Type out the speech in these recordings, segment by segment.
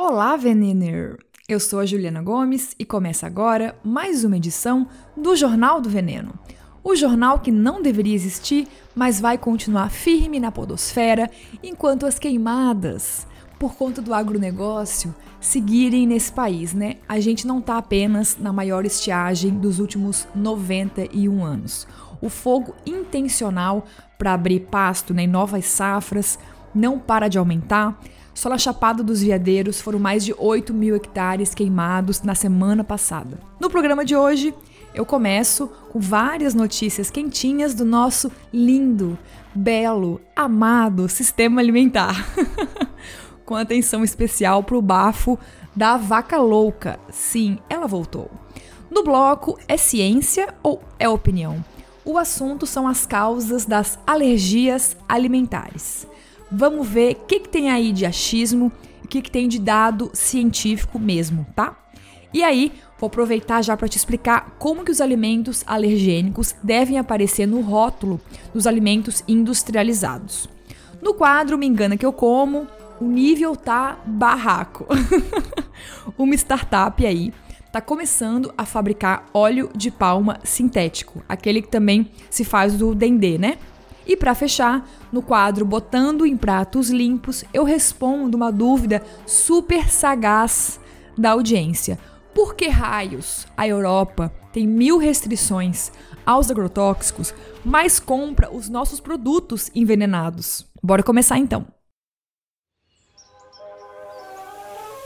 Olá, Venener! Eu sou a Juliana Gomes e começa agora mais uma edição do Jornal do Veneno. O jornal que não deveria existir, mas vai continuar firme na podosfera enquanto as queimadas, por conta do agronegócio, seguirem nesse país, né? A gente não tá apenas na maior estiagem dos últimos 91 anos. O fogo intencional para abrir pasto né, em novas safras não para de aumentar só na Chapada dos Veadeiros foram mais de 8 mil hectares queimados na semana passada. No programa de hoje, eu começo com várias notícias quentinhas do nosso lindo, belo, amado sistema alimentar. com atenção especial para o bafo da vaca louca. Sim, ela voltou. No bloco, é ciência ou é opinião? O assunto são as causas das alergias alimentares. Vamos ver o que, que tem aí de achismo e o que, que tem de dado científico mesmo, tá? E aí, vou aproveitar já para te explicar como que os alimentos alergênicos devem aparecer no rótulo dos alimentos industrializados. No quadro Me Engana Que Eu Como, o nível tá barraco. Uma startup aí tá começando a fabricar óleo de palma sintético, aquele que também se faz do dendê, né? E para fechar, no quadro Botando em Pratos Limpos, eu respondo uma dúvida super sagaz da audiência. Por que raios a Europa tem mil restrições aos agrotóxicos, mas compra os nossos produtos envenenados? Bora começar então.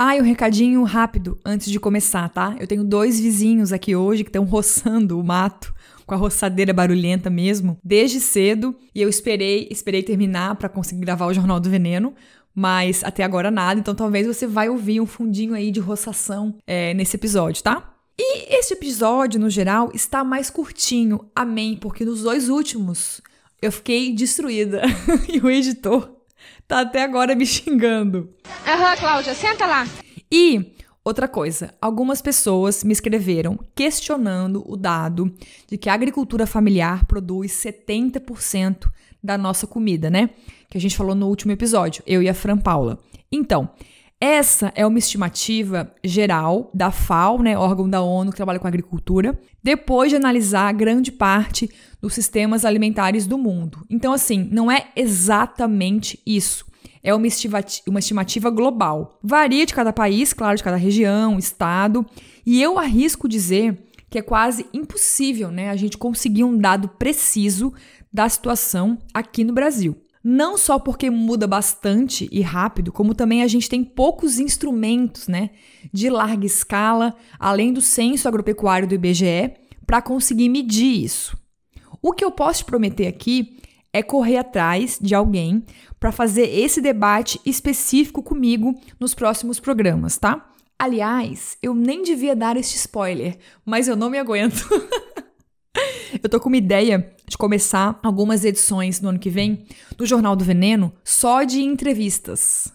Ah, e um recadinho rápido antes de começar, tá? Eu tenho dois vizinhos aqui hoje que estão roçando o mato com a roçadeira barulhenta mesmo, desde cedo, e eu esperei, esperei terminar para conseguir gravar o Jornal do Veneno, mas até agora nada, então talvez você vai ouvir um fundinho aí de roçação é, nesse episódio, tá? E este episódio, no geral, está mais curtinho, amém, porque nos dois últimos eu fiquei destruída. E o editor tá até agora me xingando. Aham, Cláudia, senta lá. E outra coisa, algumas pessoas me escreveram questionando o dado de que a agricultura familiar produz 70% da nossa comida, né? Que a gente falou no último episódio, eu e a Fran Paula. Então, essa é uma estimativa geral da FAO, né, órgão da ONU que trabalha com agricultura, depois de analisar grande parte dos sistemas alimentares do mundo. Então, assim, não é exatamente isso. É uma estimativa, uma estimativa global. Varia de cada país, claro, de cada região, estado, e eu arrisco dizer que é quase impossível né, a gente conseguir um dado preciso da situação aqui no Brasil. Não só porque muda bastante e rápido, como também a gente tem poucos instrumentos, né, de larga escala, além do censo agropecuário do IBGE, para conseguir medir isso. O que eu posso te prometer aqui é correr atrás de alguém para fazer esse debate específico comigo nos próximos programas, tá? Aliás, eu nem devia dar este spoiler, mas eu não me aguento. Eu tô com uma ideia de começar algumas edições no ano que vem do Jornal do Veneno só de entrevistas.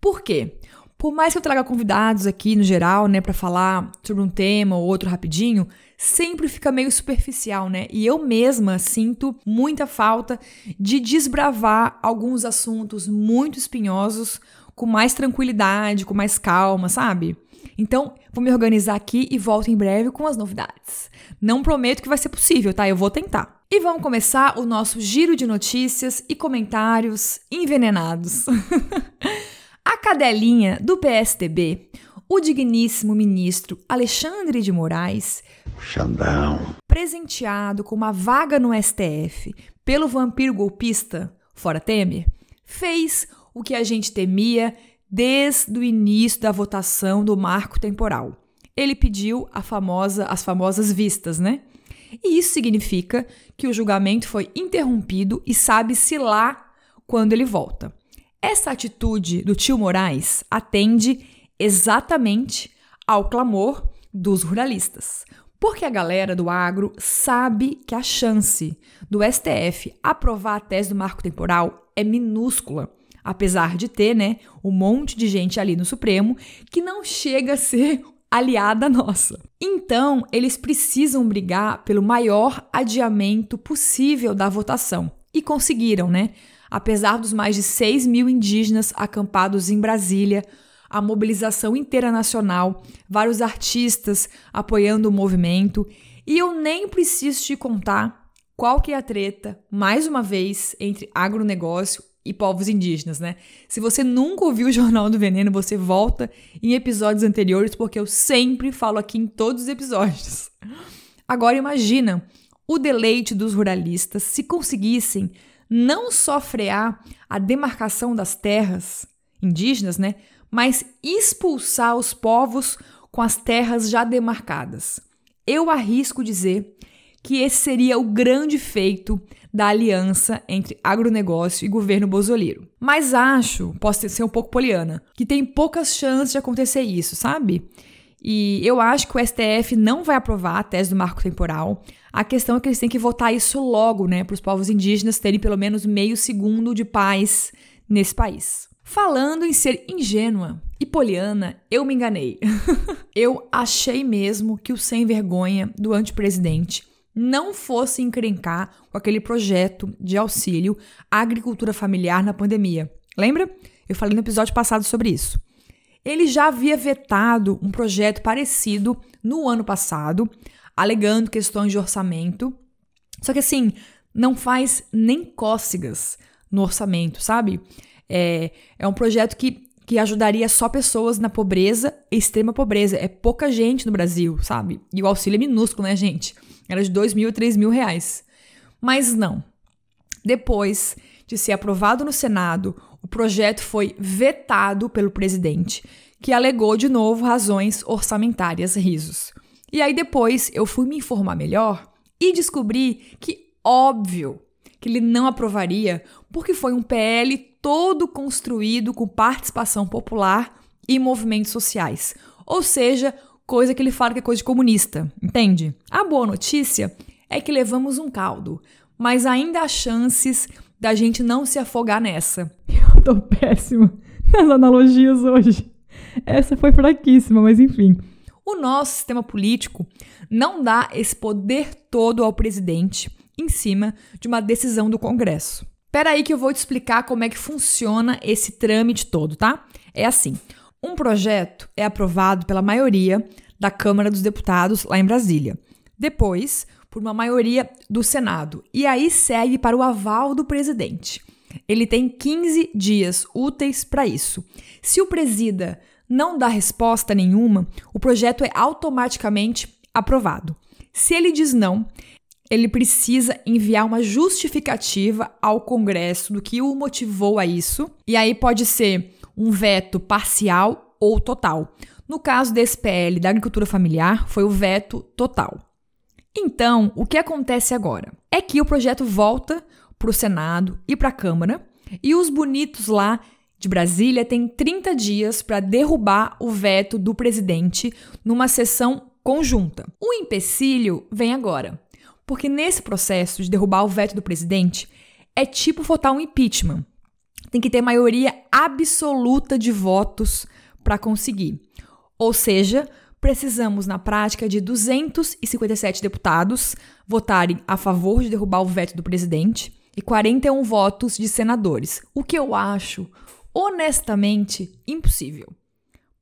Por quê? Por mais que eu traga convidados aqui no geral, né, para falar sobre um tema ou outro rapidinho, sempre fica meio superficial, né? E eu mesma sinto muita falta de desbravar alguns assuntos muito espinhosos com mais tranquilidade, com mais calma, sabe? Então, vou me organizar aqui e volto em breve com as novidades. Não prometo que vai ser possível, tá? Eu vou tentar. E vamos começar o nosso giro de notícias e comentários envenenados. A cadelinha do PSDB, o digníssimo ministro Alexandre de Moraes, Xandão, presenteado com uma vaga no STF pelo vampiro golpista Fora Temer, fez o que a gente temia desde o início da votação do marco temporal. Ele pediu famosa, as famosas vistas, né? E isso significa que o julgamento foi interrompido e sabe-se lá quando ele volta. Essa atitude do tio Moraes atende exatamente ao clamor dos ruralistas. Porque a galera do agro sabe que a chance do STF aprovar a tese do marco temporal é minúscula, apesar de ter, né, um monte de gente ali no Supremo que não chega a ser aliada nossa. Então, eles precisam brigar pelo maior adiamento possível da votação. E conseguiram, né? Apesar dos mais de 6 mil indígenas acampados em Brasília, a mobilização inteira nacional, vários artistas apoiando o movimento, e eu nem preciso te contar qual que é a treta, mais uma vez, entre agronegócio e povos indígenas, né? Se você nunca ouviu o Jornal do Veneno, você volta em episódios anteriores, porque eu sempre falo aqui em todos os episódios. Agora imagina o deleite dos ruralistas se conseguissem não só frear a demarcação das terras indígenas, né, mas expulsar os povos com as terras já demarcadas. Eu arrisco dizer que esse seria o grande feito da aliança entre agronegócio e governo bozoliro. Mas acho, posso ser um pouco poliana, que tem poucas chances de acontecer isso, sabe? E eu acho que o STF não vai aprovar a tese do marco temporal. A questão é que eles têm que votar isso logo, né, para os povos indígenas terem pelo menos meio segundo de paz nesse país. Falando em ser ingênua e poliana, eu me enganei. eu achei mesmo que o sem vergonha do antepresidente não fosse encrencar com aquele projeto de auxílio à agricultura familiar na pandemia. Lembra? Eu falei no episódio passado sobre isso. Ele já havia vetado um projeto parecido no ano passado, alegando questões de orçamento. Só que assim, não faz nem cócegas no orçamento, sabe? É, é um projeto que, que ajudaria só pessoas na pobreza, extrema pobreza. É pouca gente no Brasil, sabe? E o auxílio é minúsculo, né, gente? Era de dois mil a três mil reais. Mas não. Depois de ser aprovado no Senado, o projeto foi vetado pelo presidente, que alegou de novo razões orçamentárias risos. E aí depois eu fui me informar melhor e descobri que óbvio que ele não aprovaria, porque foi um PL todo construído com participação popular e movimentos sociais. Ou seja, coisa que ele fala que é coisa de comunista, entende? A boa notícia é que levamos um caldo, mas ainda há chances da gente não se afogar nessa. Eu tô péssima nas analogias hoje. Essa foi fraquíssima, mas enfim. O nosso sistema político não dá esse poder todo ao presidente em cima de uma decisão do Congresso. Espera aí que eu vou te explicar como é que funciona esse trâmite todo, tá? É assim: um projeto é aprovado pela maioria da Câmara dos Deputados lá em Brasília. Depois, por uma maioria do Senado. E aí segue para o aval do presidente. Ele tem 15 dias úteis para isso. Se o presida não dá resposta nenhuma, o projeto é automaticamente aprovado. Se ele diz não, ele precisa enviar uma justificativa ao Congresso do que o motivou a isso, e aí pode ser um veto parcial ou total. No caso desse PL da agricultura familiar, foi o veto total. Então, o que acontece agora? É que o projeto volta para o Senado e para a Câmara, e os bonitos lá de Brasília têm 30 dias para derrubar o veto do presidente numa sessão conjunta. O empecilho vem agora, porque nesse processo de derrubar o veto do presidente é tipo votar um impeachment. Tem que ter maioria absoluta de votos para conseguir. Ou seja, precisamos, na prática, de 257 deputados votarem a favor de derrubar o veto do presidente e 41 votos de senadores, o que eu acho honestamente impossível.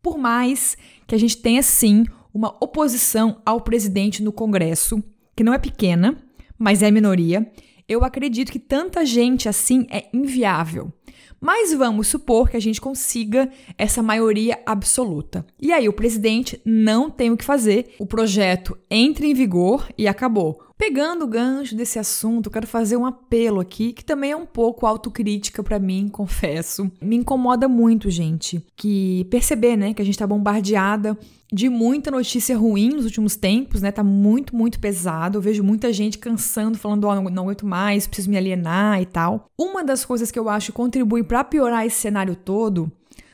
Por mais que a gente tenha sim uma oposição ao presidente no Congresso, que não é pequena, mas é minoria, eu acredito que tanta gente assim é inviável. Mas vamos supor que a gente consiga essa maioria absoluta. E aí o presidente não tem o que fazer, o projeto entra em vigor e acabou. Pegando o gancho desse assunto, quero fazer um apelo aqui, que também é um pouco autocrítica para mim, confesso. Me incomoda muito, gente, que perceber, né, que a gente tá bombardeada de muita notícia ruim nos últimos tempos, né? Tá muito, muito pesado. Eu vejo muita gente cansando, falando, ó, oh, não, não aguento mais, preciso me alienar e tal. Uma das coisas que eu acho que contribui para piorar esse cenário todo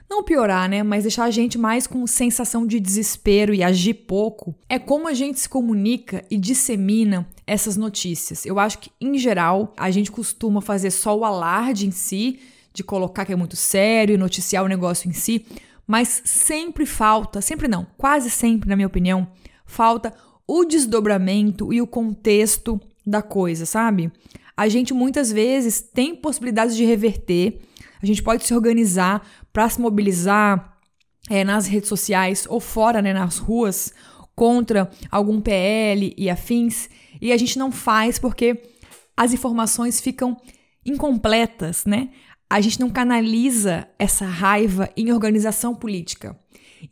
não piorar, né, mas deixar a gente mais com sensação de desespero e agir pouco, é como a gente se comunica e dissemina essas notícias. Eu acho que, em geral, a gente costuma fazer só o alarde em si, de colocar que é muito sério e noticiar o negócio em si, mas sempre falta, sempre não, quase sempre, na minha opinião, falta o desdobramento e o contexto da coisa, sabe? A gente muitas vezes tem possibilidades de reverter, a gente pode se organizar para se mobilizar é, nas redes sociais ou fora, né, nas ruas, contra algum PL e afins, e a gente não faz porque as informações ficam incompletas, né? A gente não canaliza essa raiva em organização política.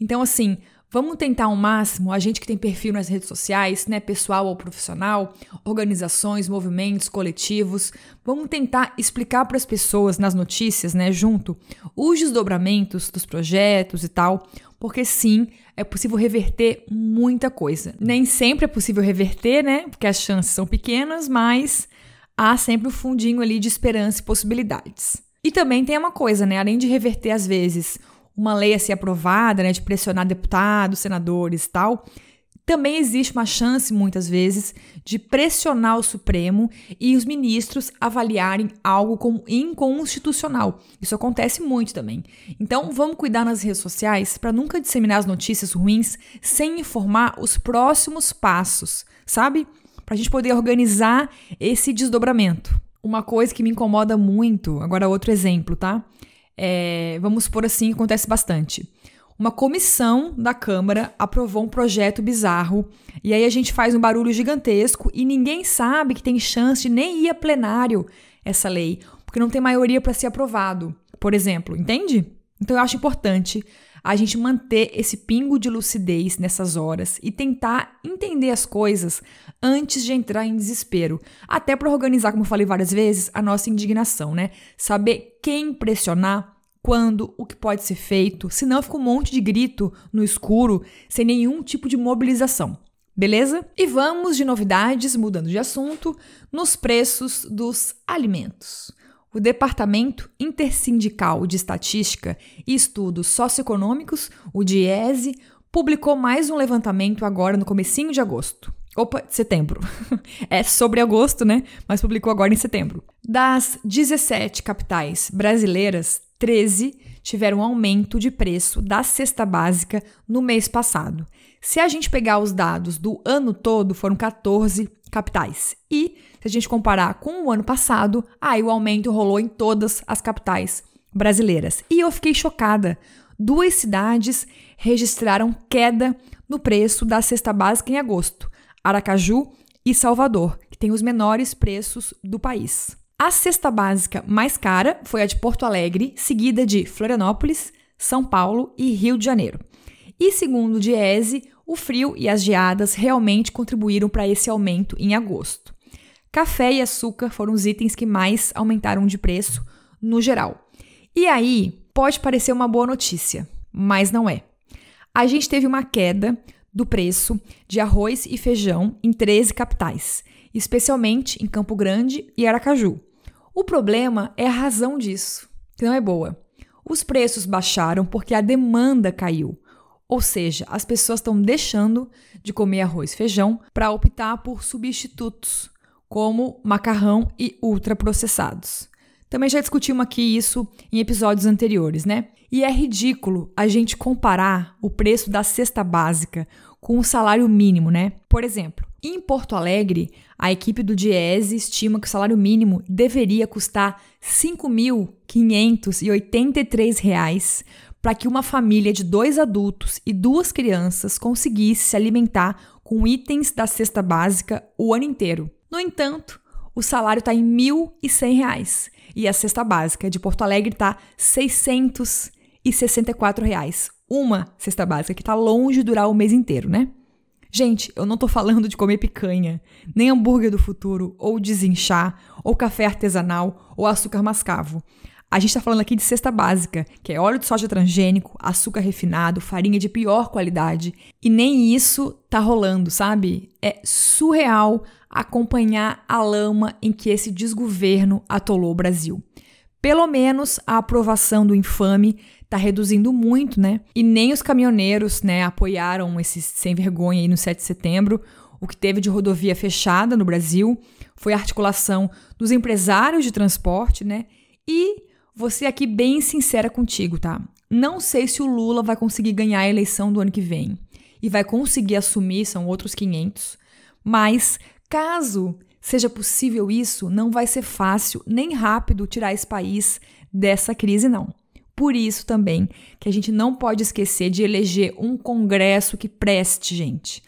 Então, assim, Vamos tentar ao máximo, a gente que tem perfil nas redes sociais, né, pessoal ou profissional, organizações, movimentos, coletivos, vamos tentar explicar para as pessoas nas notícias, né, junto, os desdobramentos dos projetos e tal, porque sim, é possível reverter muita coisa. Nem sempre é possível reverter, né, porque as chances são pequenas, mas há sempre o um fundinho ali de esperança e possibilidades. E também tem uma coisa, né, além de reverter às vezes uma lei a ser aprovada, né, de pressionar deputados, senadores e tal, também existe uma chance, muitas vezes, de pressionar o Supremo e os ministros avaliarem algo como inconstitucional. Isso acontece muito também. Então, vamos cuidar nas redes sociais para nunca disseminar as notícias ruins sem informar os próximos passos, sabe? Para a gente poder organizar esse desdobramento. Uma coisa que me incomoda muito, agora outro exemplo, tá? é, vamos supor assim, acontece bastante. Uma comissão da Câmara aprovou um projeto bizarro e aí a gente faz um barulho gigantesco e ninguém sabe que tem chance de nem ir a plenário essa lei, porque não tem maioria para ser aprovado, por exemplo, entende? Então eu acho importante a gente manter esse pingo de lucidez nessas horas e tentar entender as coisas antes de entrar em desespero. Até para organizar, como eu falei várias vezes, a nossa indignação, né? Saber quem pressionar, quando, o que pode ser feito, senão fica um monte de grito no escuro, sem nenhum tipo de mobilização. Beleza? E vamos de novidades, mudando de assunto, nos preços dos alimentos o Departamento Intersindical de Estatística e Estudos Socioeconômicos, o DIESE, publicou mais um levantamento agora no comecinho de agosto. Opa, setembro. é sobre agosto, né? Mas publicou agora em setembro. Das 17 capitais brasileiras, 13 tiveram um aumento de preço da cesta básica no mês passado. Se a gente pegar os dados do ano todo, foram 14 capitais. E se a gente comparar com o ano passado, aí o aumento rolou em todas as capitais brasileiras. E eu fiquei chocada. Duas cidades registraram queda no preço da cesta básica em agosto: Aracaju e Salvador, que têm os menores preços do país. A cesta básica mais cara foi a de Porto Alegre, seguida de Florianópolis, São Paulo e Rio de Janeiro. E segundo o Diese, o frio e as geadas realmente contribuíram para esse aumento em agosto. Café e açúcar foram os itens que mais aumentaram de preço no geral. E aí, pode parecer uma boa notícia, mas não é. A gente teve uma queda do preço de arroz e feijão em 13 capitais, especialmente em Campo Grande e Aracaju. O problema é a razão disso, que não é boa. Os preços baixaram porque a demanda caiu. Ou seja, as pessoas estão deixando de comer arroz e feijão para optar por substitutos, como macarrão e ultraprocessados. Também já discutimos aqui isso em episódios anteriores, né? E é ridículo a gente comparar o preço da cesta básica com o salário mínimo, né? Por exemplo, em Porto Alegre, a equipe do Diese estima que o salário mínimo deveria custar R$ 5.583 para que uma família de dois adultos e duas crianças conseguisse se alimentar com itens da cesta básica o ano inteiro. No entanto, o salário está em R$ 1.100 e a cesta básica de Porto Alegre está 664 reais. Uma cesta básica que está longe de durar o mês inteiro, né? Gente, eu não tô falando de comer picanha, nem hambúrguer do futuro, ou desinchar, ou café artesanal, ou açúcar mascavo. A gente está falando aqui de cesta básica, que é óleo de soja transgênico, açúcar refinado, farinha de pior qualidade. E nem isso tá rolando, sabe? É surreal acompanhar a lama em que esse desgoverno atolou o Brasil. Pelo menos a aprovação do infame tá reduzindo muito, né? E nem os caminhoneiros, né, apoiaram esses sem vergonha aí no 7 de setembro. O que teve de rodovia fechada no Brasil foi a articulação dos empresários de transporte, né? E Ser aqui bem sincera contigo, tá? Não sei se o Lula vai conseguir ganhar a eleição do ano que vem e vai conseguir assumir, são outros 500. Mas, caso seja possível isso, não vai ser fácil nem rápido tirar esse país dessa crise, não. Por isso também que a gente não pode esquecer de eleger um Congresso que preste, gente.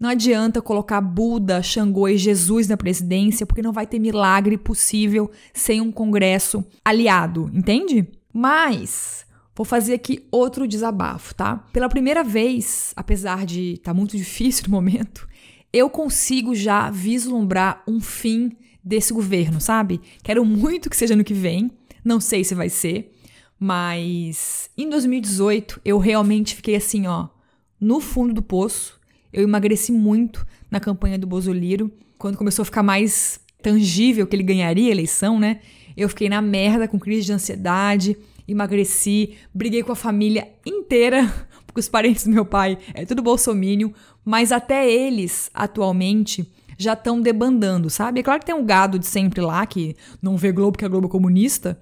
Não adianta colocar Buda, Xangô e Jesus na presidência, porque não vai ter milagre possível sem um Congresso aliado, entende? Mas vou fazer aqui outro desabafo, tá? Pela primeira vez, apesar de estar tá muito difícil no momento, eu consigo já vislumbrar um fim desse governo, sabe? Quero muito que seja no que vem, não sei se vai ser, mas em 2018 eu realmente fiquei assim, ó, no fundo do poço eu emagreci muito na campanha do Bozoliro. Quando começou a ficar mais tangível que ele ganharia a eleição, né? Eu fiquei na merda com crise de ansiedade, emagreci, briguei com a família inteira, porque os parentes do meu pai é tudo bolsomínio, mas até eles, atualmente, já estão debandando, sabe? É claro que tem um gado de sempre lá, que não vê Globo porque a Globo é comunista,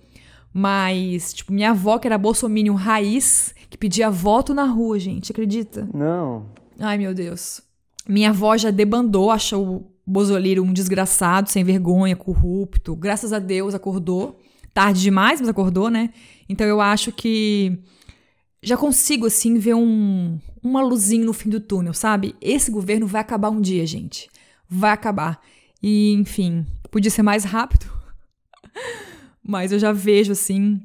mas, tipo, minha avó, que era bolsominion raiz, que pedia voto na rua, gente, acredita? Não, Ai, meu Deus. Minha avó já debandou, achou o Bozoliro um desgraçado, sem vergonha, corrupto. Graças a Deus acordou. Tarde demais, mas acordou, né? Então eu acho que já consigo, assim, ver um, uma luzinha no fim do túnel, sabe? Esse governo vai acabar um dia, gente. Vai acabar. E, enfim, podia ser mais rápido. mas eu já vejo, assim,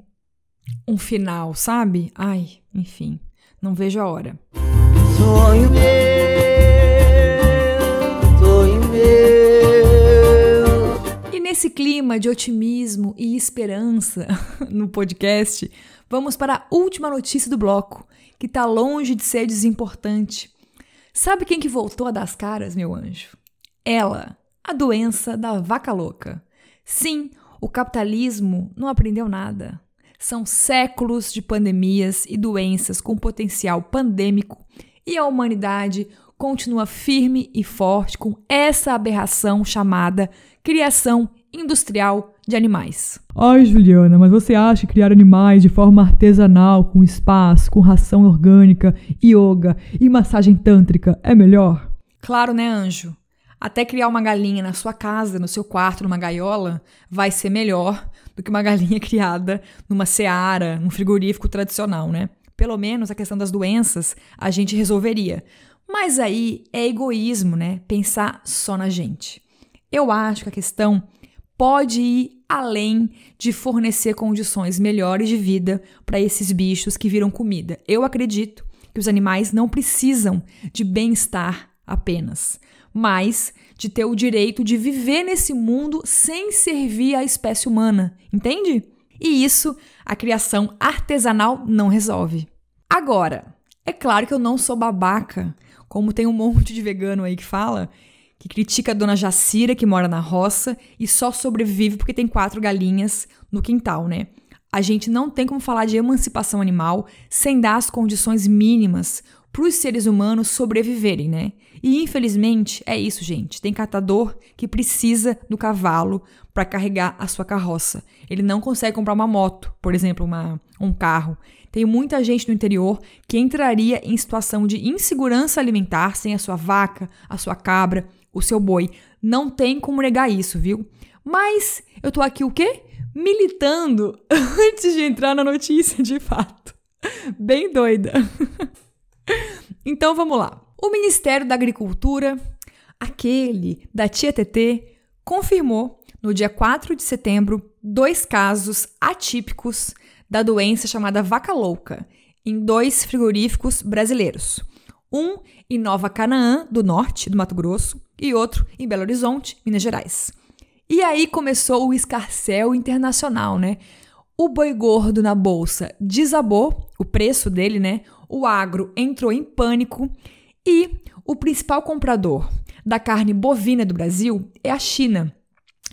um final, sabe? Ai, enfim, não vejo a hora. Sonho meu, sonho meu. E nesse clima de otimismo e esperança no podcast, vamos para a última notícia do bloco, que tá longe de ser desimportante. Sabe quem que voltou a dar as caras, meu anjo? Ela, a doença da vaca louca. Sim, o capitalismo não aprendeu nada. São séculos de pandemias e doenças com potencial pandêmico e a humanidade continua firme e forte com essa aberração chamada criação industrial de animais. Ai, Juliana, mas você acha que criar animais de forma artesanal, com espaço, com ração orgânica, yoga e massagem tântrica é melhor? Claro, né, anjo? Até criar uma galinha na sua casa, no seu quarto, numa gaiola, vai ser melhor do que uma galinha criada numa seara, num frigorífico tradicional, né? Pelo menos a questão das doenças a gente resolveria. Mas aí é egoísmo, né? Pensar só na gente. Eu acho que a questão pode ir além de fornecer condições melhores de vida para esses bichos que viram comida. Eu acredito que os animais não precisam de bem-estar apenas, mas de ter o direito de viver nesse mundo sem servir à espécie humana, entende? E isso a criação artesanal não resolve. Agora, é claro que eu não sou babaca, como tem um monte de vegano aí que fala, que critica a dona Jacira, que mora na roça e só sobrevive porque tem quatro galinhas no quintal, né? A gente não tem como falar de emancipação animal sem dar as condições mínimas para os seres humanos sobreviverem, né? E infelizmente é isso, gente. Tem catador que precisa do cavalo para carregar a sua carroça. Ele não consegue comprar uma moto, por exemplo, uma, um carro. Tem muita gente no interior que entraria em situação de insegurança alimentar sem a sua vaca, a sua cabra, o seu boi. Não tem como negar isso, viu? Mas eu tô aqui o quê? Militando antes de entrar na notícia de fato. Bem doida. Então vamos lá. O Ministério da Agricultura, aquele da Tia TT, confirmou no dia 4 de setembro dois casos atípicos da doença chamada vaca louca em dois frigoríficos brasileiros. Um em Nova Canaã, do norte do Mato Grosso, e outro em Belo Horizonte, Minas Gerais. E aí começou o escarcel internacional, né? O boi gordo na bolsa desabou, o preço dele, né? O agro entrou em pânico e o principal comprador da carne bovina do Brasil é a China.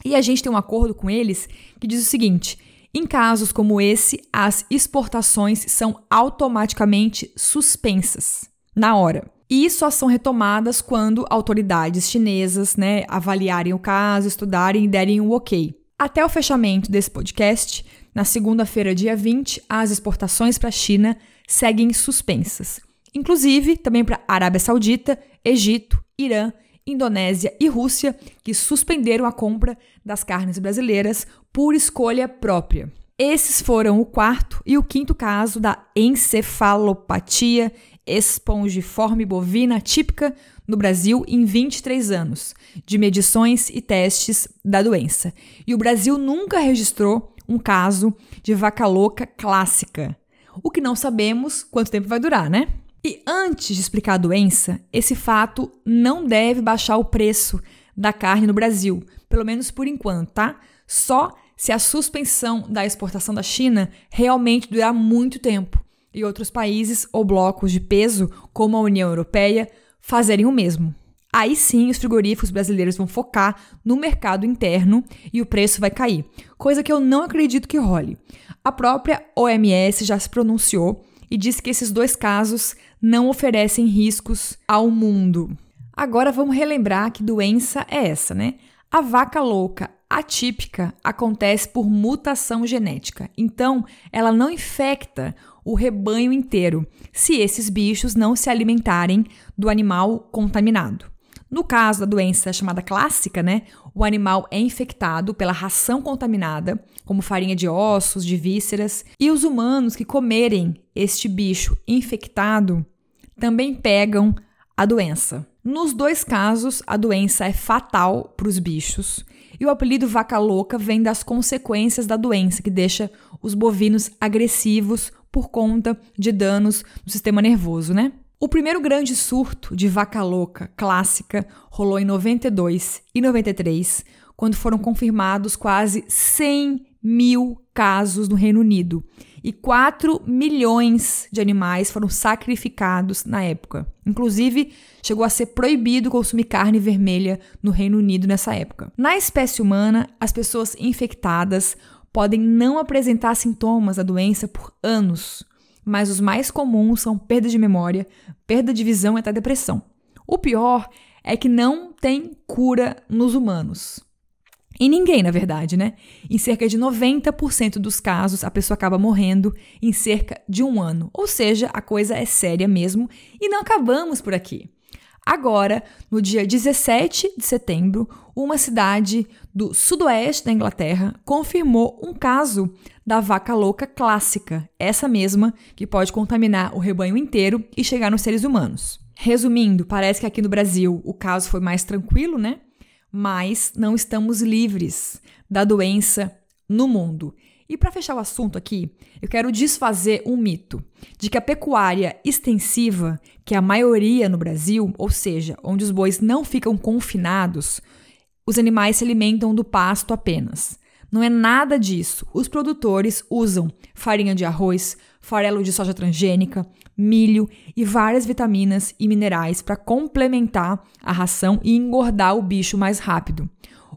E a gente tem um acordo com eles que diz o seguinte: em casos como esse, as exportações são automaticamente suspensas na hora. E só são retomadas quando autoridades chinesas né, avaliarem o caso, estudarem e derem o um ok. Até o fechamento desse podcast, na segunda-feira, dia 20, as exportações para a China seguem suspensas. Inclusive também para Arábia Saudita, Egito, Irã, Indonésia e Rússia, que suspenderam a compra das carnes brasileiras por escolha própria. Esses foram o quarto e o quinto caso da encefalopatia espongiforme bovina típica no Brasil em 23 anos de medições e testes da doença. E o Brasil nunca registrou um caso de vaca louca clássica. O que não sabemos quanto tempo vai durar, né? E antes de explicar a doença, esse fato não deve baixar o preço da carne no Brasil, pelo menos por enquanto, tá? Só se a suspensão da exportação da China realmente durar muito tempo e outros países ou blocos de peso, como a União Europeia, fazerem o mesmo. Aí sim os frigoríficos brasileiros vão focar no mercado interno e o preço vai cair, coisa que eu não acredito que role. A própria OMS já se pronunciou e disse que esses dois casos não oferecem riscos ao mundo. Agora vamos relembrar que doença é essa, né? A vaca louca atípica acontece por mutação genética. Então, ela não infecta o rebanho inteiro, se esses bichos não se alimentarem do animal contaminado. No caso da doença chamada clássica, né, o animal é infectado pela ração contaminada, como farinha de ossos, de vísceras, e os humanos que comerem este bicho infectado também pegam a doença. Nos dois casos, a doença é fatal para os bichos e o apelido vaca louca vem das consequências da doença, que deixa os bovinos agressivos por conta de danos no sistema nervoso, né? O primeiro grande surto de vaca louca clássica rolou em 92 e 93, quando foram confirmados quase 100 mil casos no Reino Unido e 4 milhões de animais foram sacrificados na época. Inclusive, chegou a ser proibido consumir carne vermelha no Reino Unido nessa época. Na espécie humana, as pessoas infectadas podem não apresentar sintomas da doença por anos, mas os mais comuns são perda de memória, perda de visão e até depressão. O pior é que não tem cura nos humanos. Em ninguém, na verdade, né? Em cerca de 90% dos casos, a pessoa acaba morrendo em cerca de um ano. Ou seja, a coisa é séria mesmo e não acabamos por aqui. Agora, no dia 17 de setembro, uma cidade do sudoeste da Inglaterra confirmou um caso da vaca louca clássica, essa mesma que pode contaminar o rebanho inteiro e chegar nos seres humanos. Resumindo, parece que aqui no Brasil o caso foi mais tranquilo, né? mas não estamos livres da doença no mundo. E para fechar o assunto aqui, eu quero desfazer um mito de que a pecuária extensiva, que é a maioria no Brasil, ou seja, onde os bois não ficam confinados, os animais se alimentam do pasto apenas. Não é nada disso. Os produtores usam farinha de arroz, farelo de soja transgênica, milho e várias vitaminas e minerais para complementar a ração e engordar o bicho mais rápido.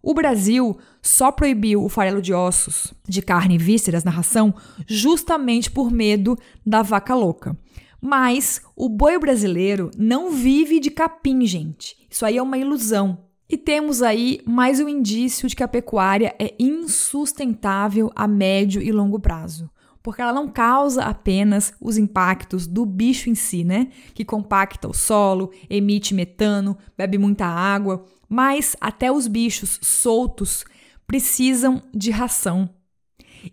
O Brasil só proibiu o farelo de ossos, de carne e vísceras na ração justamente por medo da vaca louca. Mas o boi brasileiro não vive de capim, gente. Isso aí é uma ilusão. E temos aí mais um indício de que a pecuária é insustentável a médio e longo prazo porque ela não causa apenas os impactos do bicho em si, né? Que compacta o solo, emite metano, bebe muita água, mas até os bichos soltos precisam de ração.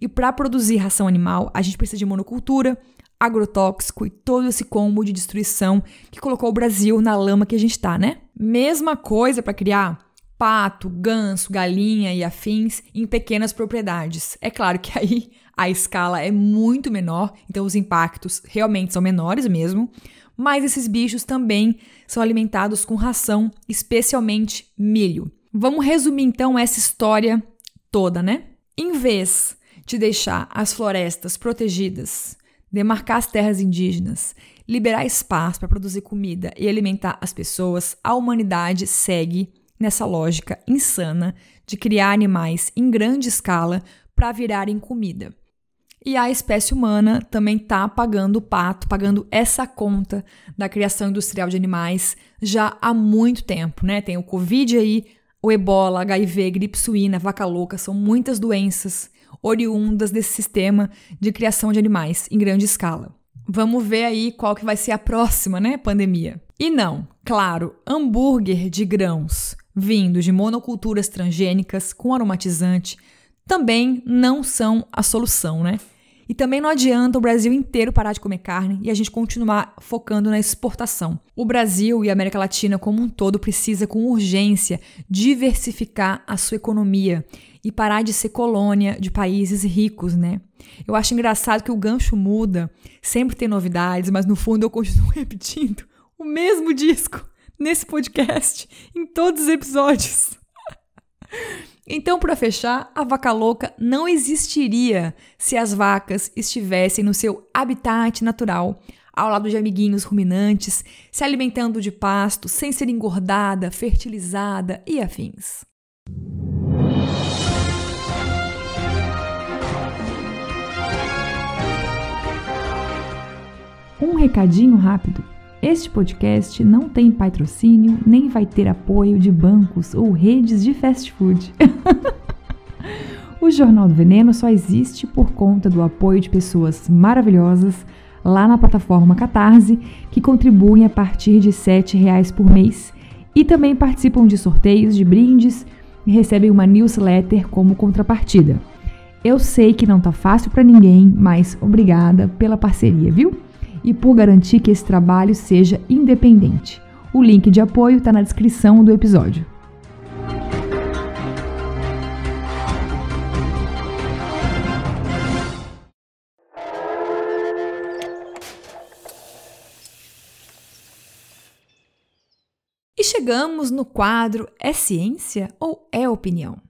E para produzir ração animal, a gente precisa de monocultura, agrotóxico e todo esse combo de destruição que colocou o Brasil na lama que a gente está, né? Mesma coisa para criar pato, ganso, galinha e afins em pequenas propriedades. É claro que aí a escala é muito menor, então os impactos realmente são menores mesmo, mas esses bichos também são alimentados com ração, especialmente milho. Vamos resumir então essa história toda, né? Em vez de deixar as florestas protegidas, demarcar as terras indígenas, liberar espaço para produzir comida e alimentar as pessoas, a humanidade segue nessa lógica insana de criar animais em grande escala para virarem comida. E a espécie humana também está pagando o pato, pagando essa conta da criação industrial de animais já há muito tempo, né? Tem o Covid aí, o ebola, HIV, gripe suína, vaca louca, são muitas doenças oriundas desse sistema de criação de animais em grande escala. Vamos ver aí qual que vai ser a próxima, né, pandemia. E não, claro, hambúrguer de grãos vindos de monoculturas transgênicas com aromatizante também não são a solução, né? E também não adianta o Brasil inteiro parar de comer carne e a gente continuar focando na exportação. O Brasil e a América Latina como um todo precisa com urgência diversificar a sua economia e parar de ser colônia de países ricos, né? Eu acho engraçado que o gancho muda, sempre tem novidades, mas no fundo eu continuo repetindo o mesmo disco nesse podcast, em todos os episódios. Então, para fechar, a vaca louca não existiria se as vacas estivessem no seu habitat natural, ao lado de amiguinhos ruminantes, se alimentando de pasto, sem ser engordada, fertilizada e afins. Um recadinho rápido. Este podcast não tem patrocínio nem vai ter apoio de bancos ou redes de fast food. o Jornal do Veneno só existe por conta do apoio de pessoas maravilhosas lá na plataforma Catarse que contribuem a partir de R$ reais por mês e também participam de sorteios de brindes e recebem uma newsletter como contrapartida. Eu sei que não tá fácil para ninguém, mas obrigada pela parceria, viu? E por garantir que esse trabalho seja independente. O link de apoio está na descrição do episódio. E chegamos no quadro É Ciência ou É Opinião?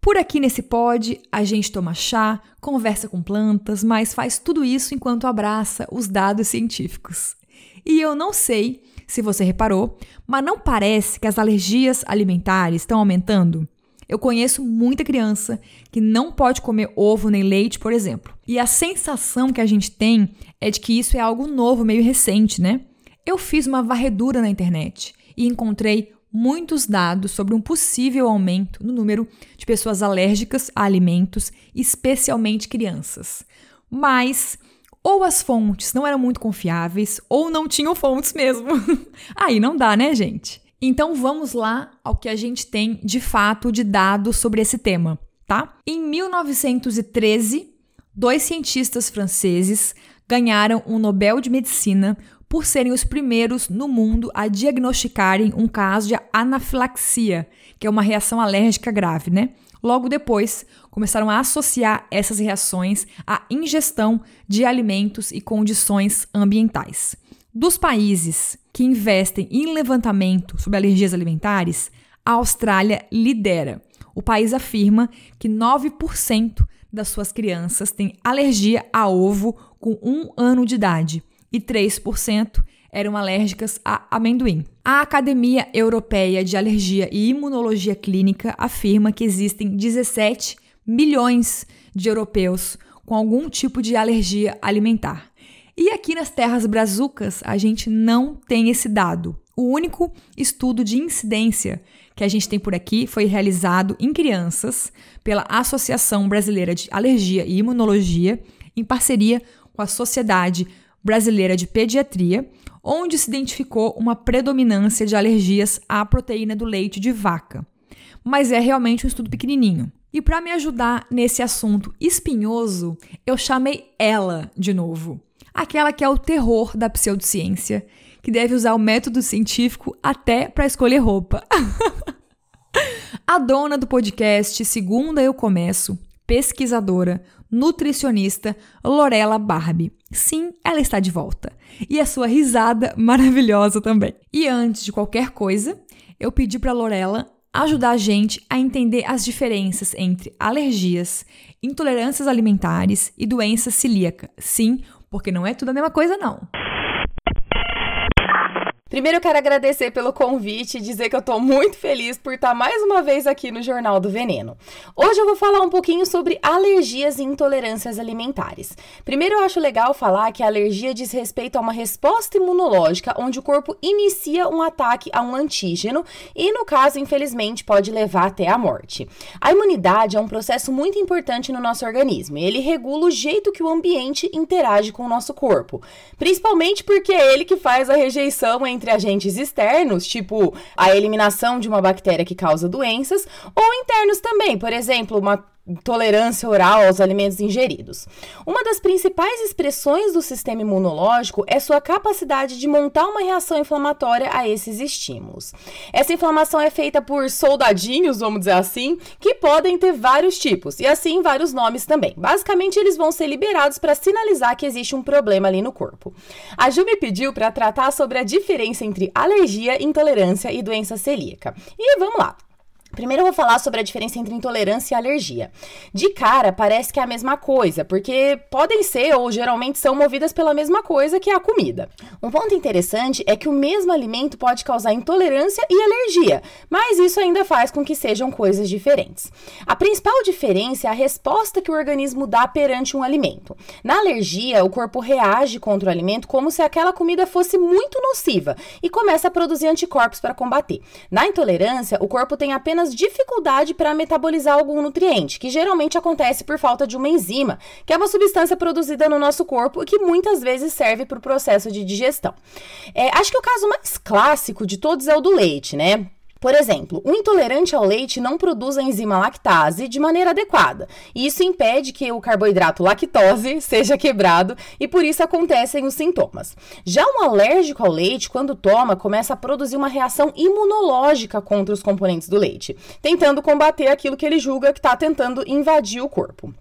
Por aqui nesse pod, a gente toma chá, conversa com plantas, mas faz tudo isso enquanto abraça os dados científicos. E eu não sei se você reparou, mas não parece que as alergias alimentares estão aumentando? Eu conheço muita criança que não pode comer ovo nem leite, por exemplo. E a sensação que a gente tem é de que isso é algo novo, meio recente, né? Eu fiz uma varredura na internet e encontrei muitos dados sobre um possível aumento no número de pessoas alérgicas a alimentos, especialmente crianças. Mas ou as fontes não eram muito confiáveis ou não tinham fontes mesmo. Aí não dá, né, gente? Então vamos lá ao que a gente tem de fato de dados sobre esse tema, tá? Em 1913, dois cientistas franceses ganharam um Nobel de Medicina por serem os primeiros no mundo a diagnosticarem um caso de anafilaxia, que é uma reação alérgica grave, né? Logo depois, começaram a associar essas reações à ingestão de alimentos e condições ambientais. Dos países que investem em levantamento sobre alergias alimentares, a Austrália lidera. O país afirma que 9% das suas crianças têm alergia a ovo com um ano de idade e 3% eram alérgicas a amendoim. A Academia Europeia de Alergia e Imunologia Clínica afirma que existem 17 milhões de europeus com algum tipo de alergia alimentar. E aqui nas terras brazucas, a gente não tem esse dado. O único estudo de incidência que a gente tem por aqui foi realizado em crianças pela Associação Brasileira de Alergia e Imunologia, em parceria com a Sociedade Brasileira de Pediatria, onde se identificou uma predominância de alergias à proteína do leite de vaca. Mas é realmente um estudo pequenininho. E para me ajudar nesse assunto espinhoso, eu chamei ela de novo. Aquela que é o terror da pseudociência, que deve usar o método científico até para escolher roupa. a dona do podcast Segunda Eu Começo, pesquisadora, nutricionista Lorela Barbie. Sim, ela está de volta. E a sua risada maravilhosa também. E antes de qualquer coisa, eu pedi para Lorela ajudar a gente a entender as diferenças entre alergias, intolerâncias alimentares e doença celíaca. Sim, porque não é tudo a mesma coisa não. Primeiro eu quero agradecer pelo convite e dizer que eu estou muito feliz por estar mais uma vez aqui no Jornal do Veneno. Hoje eu vou falar um pouquinho sobre alergias e intolerâncias alimentares. Primeiro eu acho legal falar que a alergia diz respeito a uma resposta imunológica onde o corpo inicia um ataque a um antígeno e, no caso, infelizmente, pode levar até a morte. A imunidade é um processo muito importante no nosso organismo e ele regula o jeito que o ambiente interage com o nosso corpo, principalmente porque é ele que faz a rejeição entre entre agentes externos, tipo a eliminação de uma bactéria que causa doenças, ou internos também, por exemplo, uma tolerância oral aos alimentos ingeridos. Uma das principais expressões do sistema imunológico é sua capacidade de montar uma reação inflamatória a esses estímulos. Essa inflamação é feita por soldadinhos, vamos dizer assim, que podem ter vários tipos e assim vários nomes também. Basicamente, eles vão ser liberados para sinalizar que existe um problema ali no corpo. A Ju me pediu para tratar sobre a diferença entre alergia, intolerância e doença celíaca. E vamos lá. Primeiro eu vou falar sobre a diferença entre intolerância e alergia. De cara, parece que é a mesma coisa, porque podem ser ou geralmente são movidas pela mesma coisa que é a comida. Um ponto interessante é que o mesmo alimento pode causar intolerância e alergia, mas isso ainda faz com que sejam coisas diferentes. A principal diferença é a resposta que o organismo dá perante um alimento. Na alergia, o corpo reage contra o alimento como se aquela comida fosse muito nociva e começa a produzir anticorpos para combater. Na intolerância, o corpo tem apenas apenas dificuldade para metabolizar algum nutriente, que geralmente acontece por falta de uma enzima, que é uma substância produzida no nosso corpo e que muitas vezes serve para o processo de digestão. É, acho que o caso mais clássico de todos é o do leite, né? Por exemplo, o intolerante ao leite não produz a enzima lactase de maneira adequada. E isso impede que o carboidrato lactose seja quebrado e por isso acontecem os sintomas. Já um alérgico ao leite, quando toma, começa a produzir uma reação imunológica contra os componentes do leite, tentando combater aquilo que ele julga que está tentando invadir o corpo.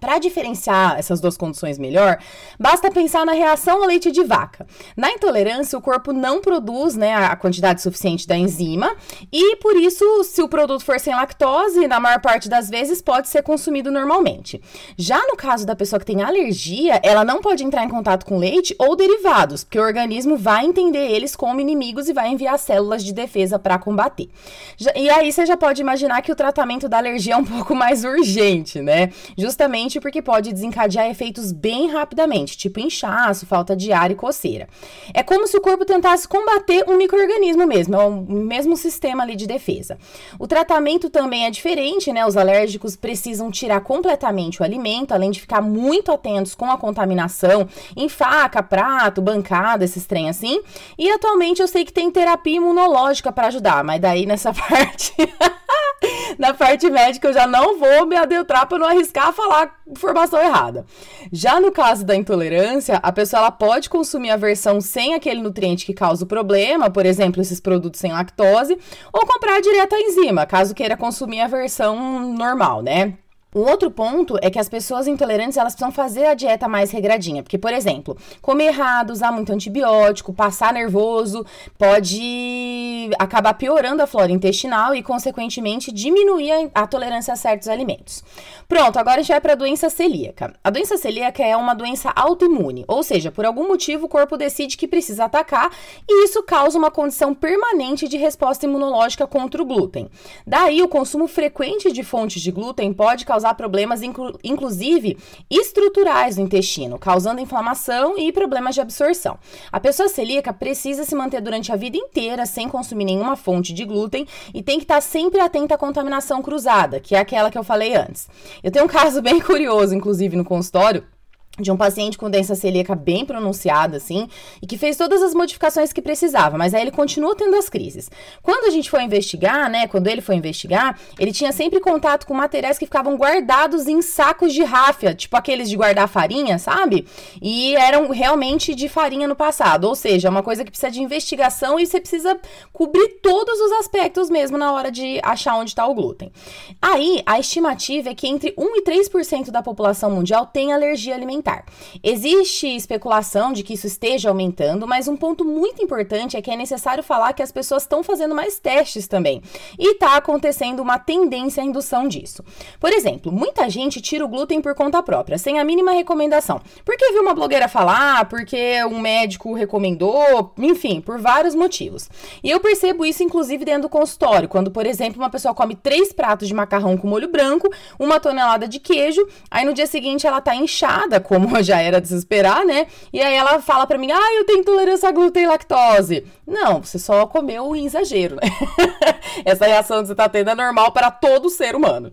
Para diferenciar essas duas condições melhor, basta pensar na reação ao leite de vaca. Na intolerância, o corpo não produz né, a quantidade suficiente da enzima e, por isso, se o produto for sem lactose, na maior parte das vezes pode ser consumido normalmente. Já no caso da pessoa que tem alergia, ela não pode entrar em contato com leite ou derivados, porque o organismo vai entender eles como inimigos e vai enviar células de defesa para combater. E aí você já pode imaginar que o tratamento da alergia é um pouco mais urgente, né? Justamente porque pode desencadear efeitos bem rapidamente, tipo inchaço, falta de ar e coceira. É como se o corpo tentasse combater um microorganismo mesmo, é o mesmo sistema ali de defesa. O tratamento também é diferente, né? Os alérgicos precisam tirar completamente o alimento, além de ficar muito atentos com a contaminação em faca, prato, bancada, esses trem assim. E atualmente eu sei que tem terapia imunológica para ajudar, mas daí nessa parte na parte médica eu já não vou me adentrar para não arriscar falar informação errada. Já no caso da intolerância, a pessoa ela pode consumir a versão sem aquele nutriente que causa o problema, por exemplo, esses produtos sem lactose, ou comprar direto a enzima, caso queira consumir a versão normal, né? Um outro ponto é que as pessoas intolerantes elas precisam fazer a dieta mais regradinha, porque por exemplo, comer errado, usar muito antibiótico, passar nervoso, pode acabar piorando a flora intestinal e consequentemente diminuir a, tolerância a certos alimentos. Pronto, agora a gente vai para a doença celíaca. A doença celíaca é uma doença autoimune, ou seja, por algum motivo o corpo decide que precisa atacar e isso causa uma condição permanente de resposta imunológica contra o glúten. Daí o consumo frequente de fontes de glúten pode causar causar problemas, inclu inclusive estruturais no intestino, causando inflamação e problemas de absorção. A pessoa celíaca precisa se manter durante a vida inteira sem consumir nenhuma fonte de glúten e tem que estar sempre atenta à contaminação cruzada, que é aquela que eu falei antes. Eu tenho um caso bem curioso, inclusive, no consultório de um paciente com doença celíaca bem pronunciada, assim, e que fez todas as modificações que precisava, mas aí ele continua tendo as crises. Quando a gente foi investigar, né, quando ele foi investigar, ele tinha sempre contato com materiais que ficavam guardados em sacos de ráfia, tipo aqueles de guardar farinha, sabe? E eram realmente de farinha no passado, ou seja, é uma coisa que precisa de investigação e você precisa cobrir todos os aspectos mesmo na hora de achar onde está o glúten. Aí, a estimativa é que entre 1 e 3% da população mundial tem alergia alimentar Existe especulação de que isso esteja aumentando, mas um ponto muito importante é que é necessário falar que as pessoas estão fazendo mais testes também. E está acontecendo uma tendência à indução disso. Por exemplo, muita gente tira o glúten por conta própria, sem a mínima recomendação. Porque viu uma blogueira falar, porque um médico recomendou, enfim, por vários motivos. E eu percebo isso, inclusive, dentro do consultório, quando, por exemplo, uma pessoa come três pratos de macarrão com molho branco, uma tonelada de queijo, aí no dia seguinte ela tá inchada, com como já era de se esperar, né? E aí ela fala para mim: "Ah, eu tenho intolerância a glúten e lactose". Não, você só comeu em exagero, né? Essa reação que você tá tendo é normal para todo ser humano.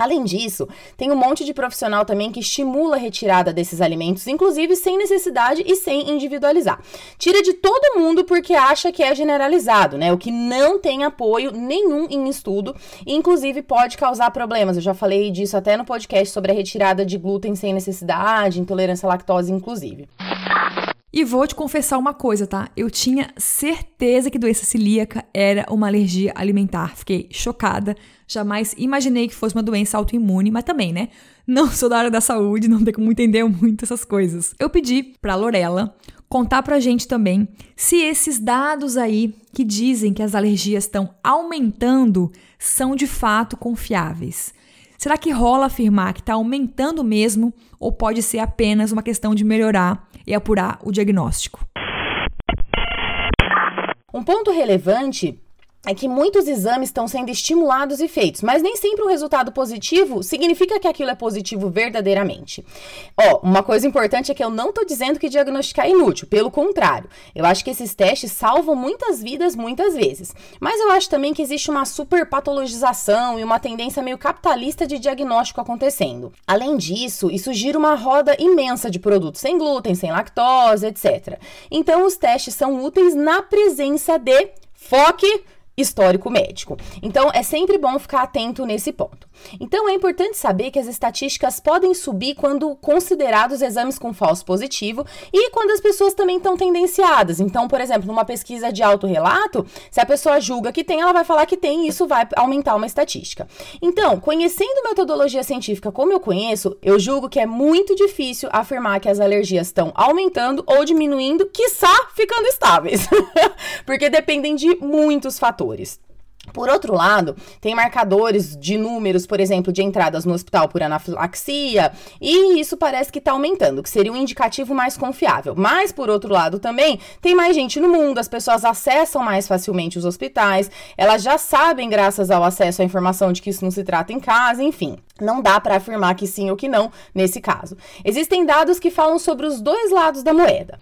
Além disso, tem um monte de profissional também que estimula a retirada desses alimentos, inclusive sem necessidade e sem individualizar. Tira de todo mundo porque acha que é generalizado, né? O que não tem apoio nenhum em estudo e inclusive pode causar problemas. Eu já falei disso até no podcast sobre a retirada de glúten sem necessidade, intolerância à lactose, inclusive. E vou te confessar uma coisa, tá? Eu tinha certeza que doença celíaca era uma alergia alimentar. Fiquei chocada. Jamais imaginei que fosse uma doença autoimune, mas também, né? Não sou da área da saúde, não tenho como entender muito essas coisas. Eu pedi pra Lorela contar pra gente também se esses dados aí que dizem que as alergias estão aumentando são de fato confiáveis. Será que rola afirmar que está aumentando mesmo ou pode ser apenas uma questão de melhorar e apurar o diagnóstico? Um ponto relevante é que muitos exames estão sendo estimulados e feitos, mas nem sempre o resultado positivo significa que aquilo é positivo verdadeiramente. Ó, uma coisa importante é que eu não estou dizendo que diagnosticar é inútil, pelo contrário. Eu acho que esses testes salvam muitas vidas muitas vezes. Mas eu acho também que existe uma superpatologização e uma tendência meio capitalista de diagnóstico acontecendo. Além disso, isso gira uma roda imensa de produtos sem glúten, sem lactose, etc. Então os testes são úteis na presença de foque histórico médico. Então, é sempre bom ficar atento nesse ponto. Então, é importante saber que as estatísticas podem subir quando considerados exames com falso positivo e quando as pessoas também estão tendenciadas. Então, por exemplo, numa pesquisa de autorrelato, se a pessoa julga que tem, ela vai falar que tem e isso vai aumentar uma estatística. Então, conhecendo metodologia científica como eu conheço, eu julgo que é muito difícil afirmar que as alergias estão aumentando ou diminuindo, quiçá ficando estáveis. Porque dependem de muitos fatores fatores. Por outro lado, tem marcadores de números, por exemplo, de entradas no hospital por anafilaxia, e isso parece que está aumentando, que seria um indicativo mais confiável. Mas, por outro lado, também tem mais gente no mundo, as pessoas acessam mais facilmente os hospitais, elas já sabem, graças ao acesso à informação, de que isso não se trata em casa, enfim. Não dá para afirmar que sim ou que não nesse caso. Existem dados que falam sobre os dois lados da moeda.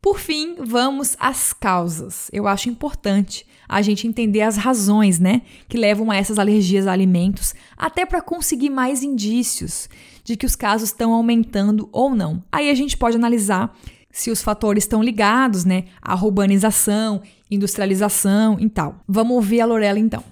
Por fim, vamos às causas. Eu acho importante a gente entender as razões, né, que levam a essas alergias a alimentos, até para conseguir mais indícios de que os casos estão aumentando ou não. Aí a gente pode analisar se os fatores estão ligados, né, à urbanização, industrialização e tal. Vamos ouvir a Lorela então.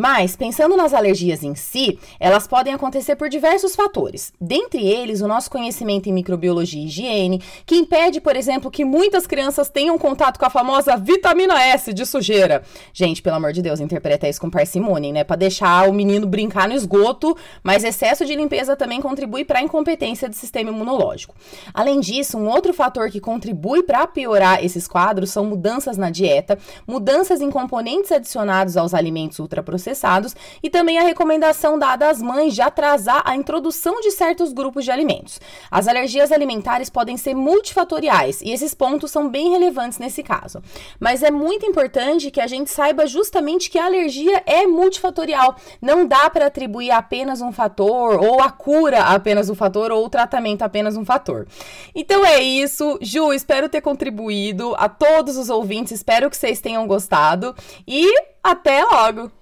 Mas, pensando nas alergias em si, elas podem acontecer por diversos fatores. Dentre eles, o nosso conhecimento em microbiologia e higiene, que impede, por exemplo, que muitas crianças tenham contato com a famosa vitamina S de sujeira. Gente, pelo amor de Deus, interpreta isso com parcimônia, né? Para deixar o menino brincar no esgoto, mas excesso de limpeza também contribui para a incompetência do sistema imunológico. Além disso, um outro fator que contribui para piorar esses quadros são mudanças na dieta, mudanças em componentes adicionados aos alimentos ultraprocessados processados e também a recomendação dada às mães de atrasar a introdução de certos grupos de alimentos. As alergias alimentares podem ser multifatoriais e esses pontos são bem relevantes nesse caso. Mas é muito importante que a gente saiba justamente que a alergia é multifatorial. Não dá para atribuir apenas um fator, ou a cura apenas um fator, ou o tratamento apenas um fator. Então é isso. Ju, espero ter contribuído. A todos os ouvintes, espero que vocês tenham gostado. E até logo!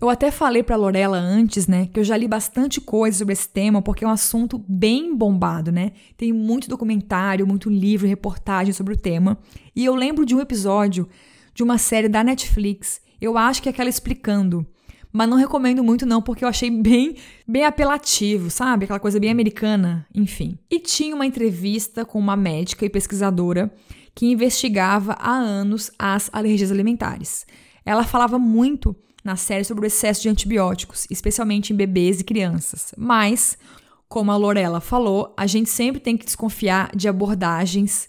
Eu até falei para Lorela antes, né, que eu já li bastante coisa sobre esse tema, porque é um assunto bem bombado, né? Tem muito documentário, muito livro, reportagem sobre o tema. E eu lembro de um episódio de uma série da Netflix, eu acho que é aquela explicando, mas não recomendo muito não, porque eu achei bem bem apelativo, sabe? Aquela coisa bem americana, enfim. E tinha uma entrevista com uma médica e pesquisadora que investigava há anos as alergias alimentares. Ela falava muito na série sobre o excesso de antibióticos, especialmente em bebês e crianças. Mas, como a Lorela falou, a gente sempre tem que desconfiar de abordagens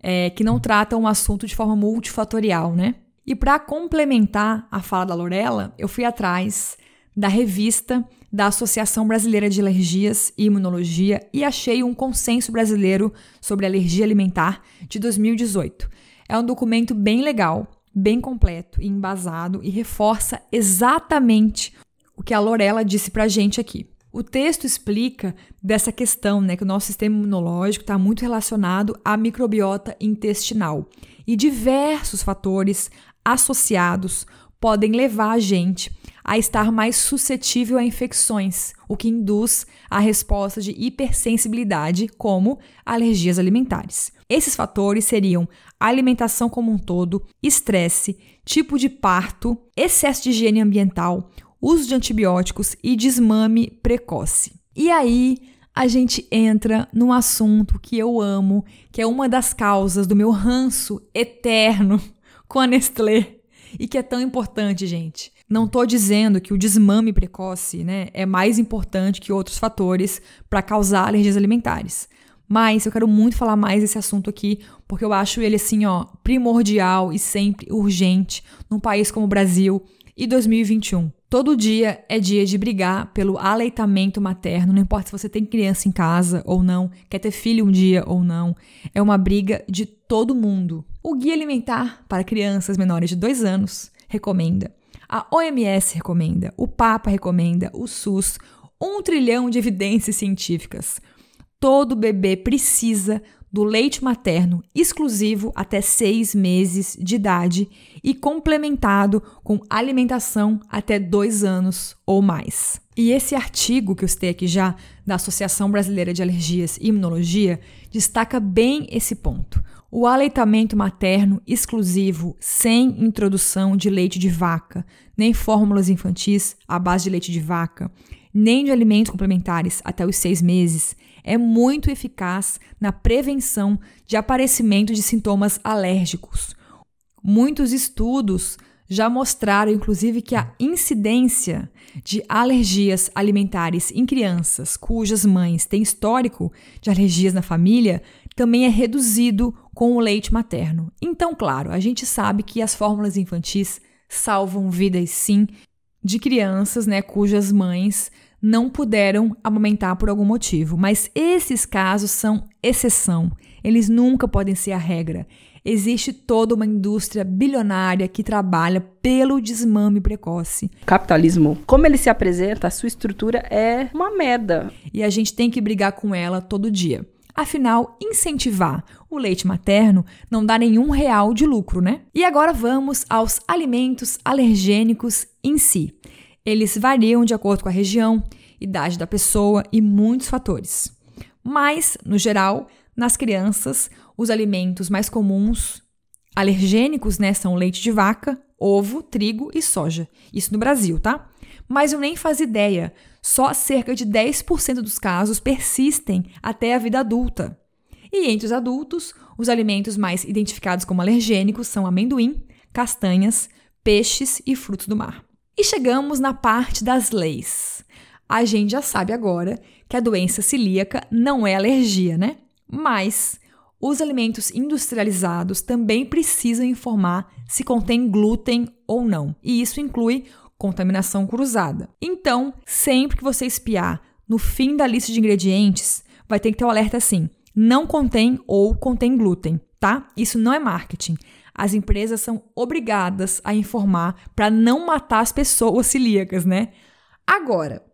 é, que não tratam o assunto de forma multifatorial, né? E para complementar a fala da Lorela, eu fui atrás da revista da Associação Brasileira de Alergias e Imunologia e achei um consenso brasileiro sobre alergia alimentar de 2018. É um documento bem legal bem completo e embasado e reforça exatamente o que a Lorela disse pra gente aqui. O texto explica dessa questão, né, que o nosso sistema imunológico está muito relacionado à microbiota intestinal e diversos fatores associados podem levar a gente a estar mais suscetível a infecções, o que induz a resposta de hipersensibilidade, como alergias alimentares. Esses fatores seriam alimentação como um todo, estresse, tipo de parto, excesso de higiene ambiental, uso de antibióticos e desmame precoce. E aí a gente entra num assunto que eu amo, que é uma das causas do meu ranço eterno com a Nestlé e que é tão importante, gente. Não estou dizendo que o desmame precoce né, é mais importante que outros fatores para causar alergias alimentares. Mas eu quero muito falar mais desse assunto aqui, porque eu acho ele assim, ó, primordial e sempre urgente num país como o Brasil e 2021. Todo dia é dia de brigar pelo aleitamento materno, não importa se você tem criança em casa ou não, quer ter filho um dia ou não. É uma briga de todo mundo. O Guia Alimentar para Crianças Menores de 2 anos recomenda. A OMS recomenda, o Papa recomenda, o SUS, um trilhão de evidências científicas. Todo bebê precisa do leite materno exclusivo até seis meses de idade e complementado com alimentação até dois anos ou mais. E esse artigo que eu citei aqui já, da Associação Brasileira de Alergias e Imunologia, destaca bem esse ponto. O aleitamento materno exclusivo, sem introdução de leite de vaca, nem fórmulas infantis à base de leite de vaca, nem de alimentos complementares até os seis meses, é muito eficaz na prevenção de aparecimento de sintomas alérgicos. Muitos estudos já mostraram, inclusive, que a incidência de alergias alimentares em crianças cujas mães têm histórico de alergias na família também é reduzido com o leite materno. Então, claro, a gente sabe que as fórmulas infantis salvam vidas sim de crianças, né, cujas mães não puderam amamentar por algum motivo, mas esses casos são exceção. Eles nunca podem ser a regra. Existe toda uma indústria bilionária que trabalha pelo desmame precoce. Capitalismo, como ele se apresenta, a sua estrutura é uma merda. E a gente tem que brigar com ela todo dia. Afinal, incentivar o leite materno não dá nenhum real de lucro, né? E agora vamos aos alimentos alergênicos em si. Eles variam de acordo com a região, idade da pessoa e muitos fatores. Mas, no geral, nas crianças, os alimentos mais comuns alergênicos né, são leite de vaca, ovo, trigo e soja. Isso no Brasil, tá? Mas eu nem fazia ideia. Só cerca de 10% dos casos persistem até a vida adulta. E entre os adultos, os alimentos mais identificados como alergênicos são amendoim, castanhas, peixes e frutos do mar. E chegamos na parte das leis. A gente já sabe agora que a doença celíaca não é alergia, né? Mas os alimentos industrializados também precisam informar se contém glúten ou não, e isso inclui contaminação cruzada. Então, sempre que você espiar no fim da lista de ingredientes, vai ter que ter o um alerta assim: não contém ou contém glúten, tá? Isso não é marketing as empresas são obrigadas a informar para não matar as pessoas celíacas, né? Agora,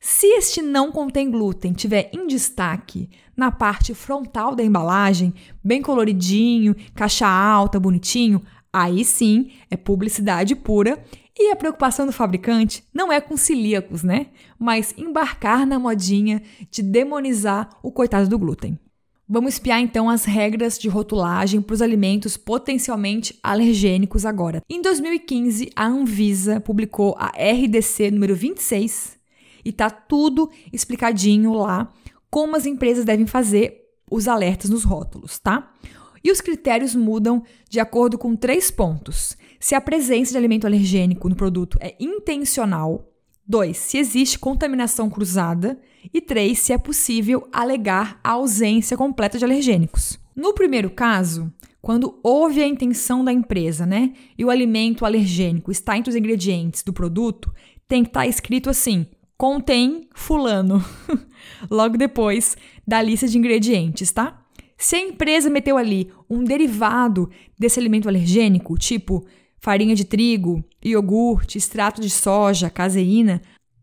se este não contém glúten tiver em destaque na parte frontal da embalagem, bem coloridinho, caixa alta, bonitinho, aí sim é publicidade pura E a preocupação do fabricante não é com celíacos, né? Mas embarcar na modinha de demonizar o coitado do glúten. Vamos espiar então as regras de rotulagem para os alimentos potencialmente alergênicos agora. Em 2015, a Anvisa publicou a RDC número 26 e tá tudo explicadinho lá como as empresas devem fazer os alertas nos rótulos, tá? E os critérios mudam de acordo com três pontos: se a presença de alimento alergênico no produto é intencional, dois, se existe contaminação cruzada e três, se é possível alegar a ausência completa de alergênicos. No primeiro caso, quando houve a intenção da empresa, né, e o alimento alergênico está entre os ingredientes do produto, tem que estar tá escrito assim: contém fulano, logo depois da lista de ingredientes, tá? Se a empresa meteu ali um derivado desse alimento alergênico, tipo farinha de trigo, iogurte, extrato de soja, caseína,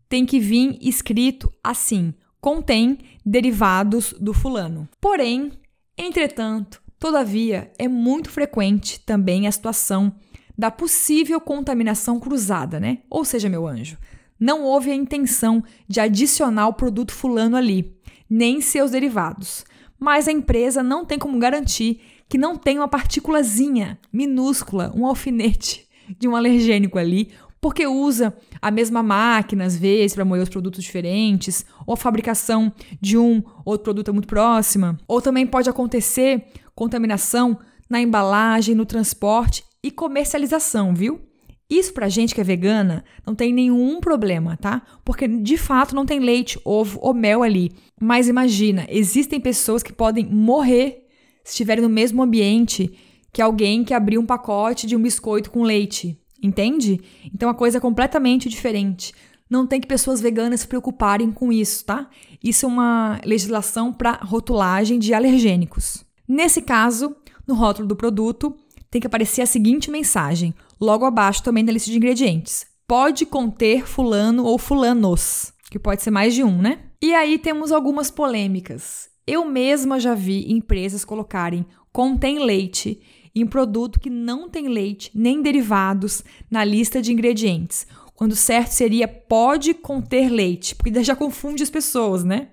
tem que vir escrito assim: contém derivados do fulano. Porém, entretanto, todavia, é muito frequente também a situação da possível contaminação cruzada, né? Ou seja, meu anjo, não houve a intenção de adicionar o produto fulano ali, nem seus derivados. Mas a empresa não tem como garantir que não tem uma partículazinha minúscula, um alfinete de um alergênico ali, porque usa a mesma máquina, às vezes, para moer os produtos diferentes, ou a fabricação de um outro produto é muito próxima. Ou também pode acontecer contaminação na embalagem, no transporte e comercialização, viu? Isso pra gente que é vegana não tem nenhum problema, tá? Porque de fato não tem leite, ovo ou mel ali. Mas imagina, existem pessoas que podem morrer se estiverem no mesmo ambiente que alguém que abriu um pacote de um biscoito com leite, entende? Então a coisa é completamente diferente. Não tem que pessoas veganas se preocuparem com isso, tá? Isso é uma legislação para rotulagem de alergênicos. Nesse caso, no rótulo do produto, tem que aparecer a seguinte mensagem: logo abaixo também da lista de ingredientes. Pode conter fulano ou fulanos, que pode ser mais de um, né? E aí temos algumas polêmicas. Eu mesma já vi empresas colocarem contém leite em produto que não tem leite nem derivados na lista de ingredientes, quando certo seria pode conter leite, porque já confunde as pessoas, né?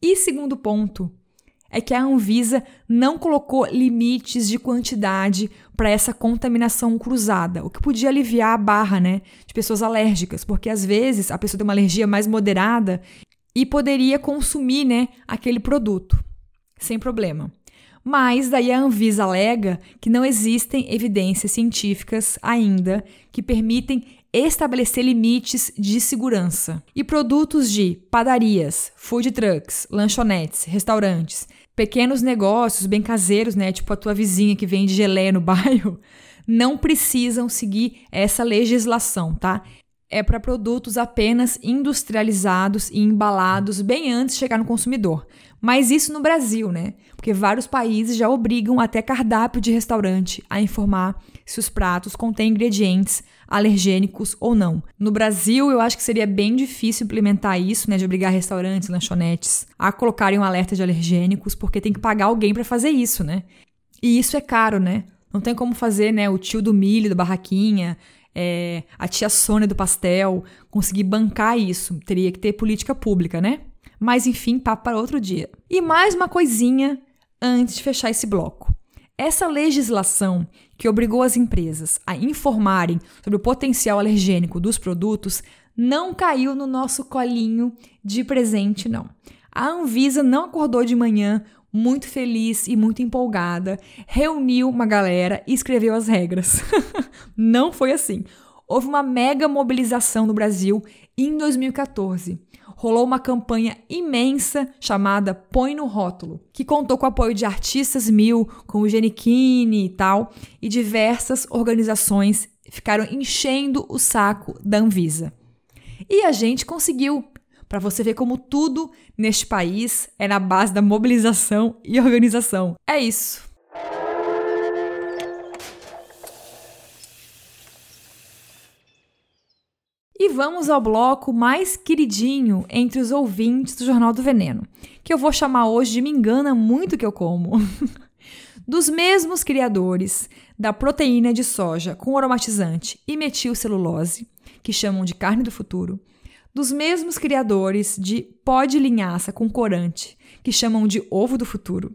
E segundo ponto, é que a Anvisa não colocou limites de quantidade para essa contaminação cruzada, o que podia aliviar a barra, né, de pessoas alérgicas, porque às vezes a pessoa tem uma alergia mais moderada e poderia consumir, né, aquele produto sem problema. Mas daí a Anvisa alega que não existem evidências científicas ainda que permitem estabelecer limites de segurança. E produtos de padarias, food trucks, lanchonetes, restaurantes, pequenos negócios bem caseiros, né, tipo a tua vizinha que vende geleia no bairro, não precisam seguir essa legislação, tá? É para produtos apenas industrializados e embalados bem antes de chegar no consumidor. Mas isso no Brasil, né? Porque vários países já obrigam até cardápio de restaurante a informar se os pratos contêm ingredientes alergênicos ou não. No Brasil, eu acho que seria bem difícil implementar isso, né, de obrigar restaurantes, lanchonetes a colocarem um alerta de alergênicos, porque tem que pagar alguém para fazer isso, né? E isso é caro, né? Não tem como fazer, né, o tio do milho, da barraquinha, é, a tia Sônia do pastel, conseguir bancar isso. Teria que ter política pública, né? Mas enfim, papo para outro dia. E mais uma coisinha antes de fechar esse bloco. Essa legislação que obrigou as empresas a informarem sobre o potencial alergênico dos produtos não caiu no nosso colinho de presente, não. A Anvisa não acordou de manhã muito feliz e muito empolgada, reuniu uma galera e escreveu as regras. não foi assim. Houve uma mega mobilização no Brasil em 2014 rolou uma campanha imensa chamada Põe no Rótulo, que contou com o apoio de artistas mil, como Genichini e tal, e diversas organizações ficaram enchendo o saco da Anvisa. E a gente conseguiu, para você ver como tudo neste país é na base da mobilização e organização. É isso. E vamos ao bloco mais queridinho entre os ouvintes do Jornal do Veneno, que eu vou chamar hoje de Me Engana Muito Que Eu Como. dos mesmos criadores da proteína de soja com aromatizante e metilcelulose, que chamam de carne do futuro, dos mesmos criadores de pó de linhaça com corante, que chamam de ovo do futuro,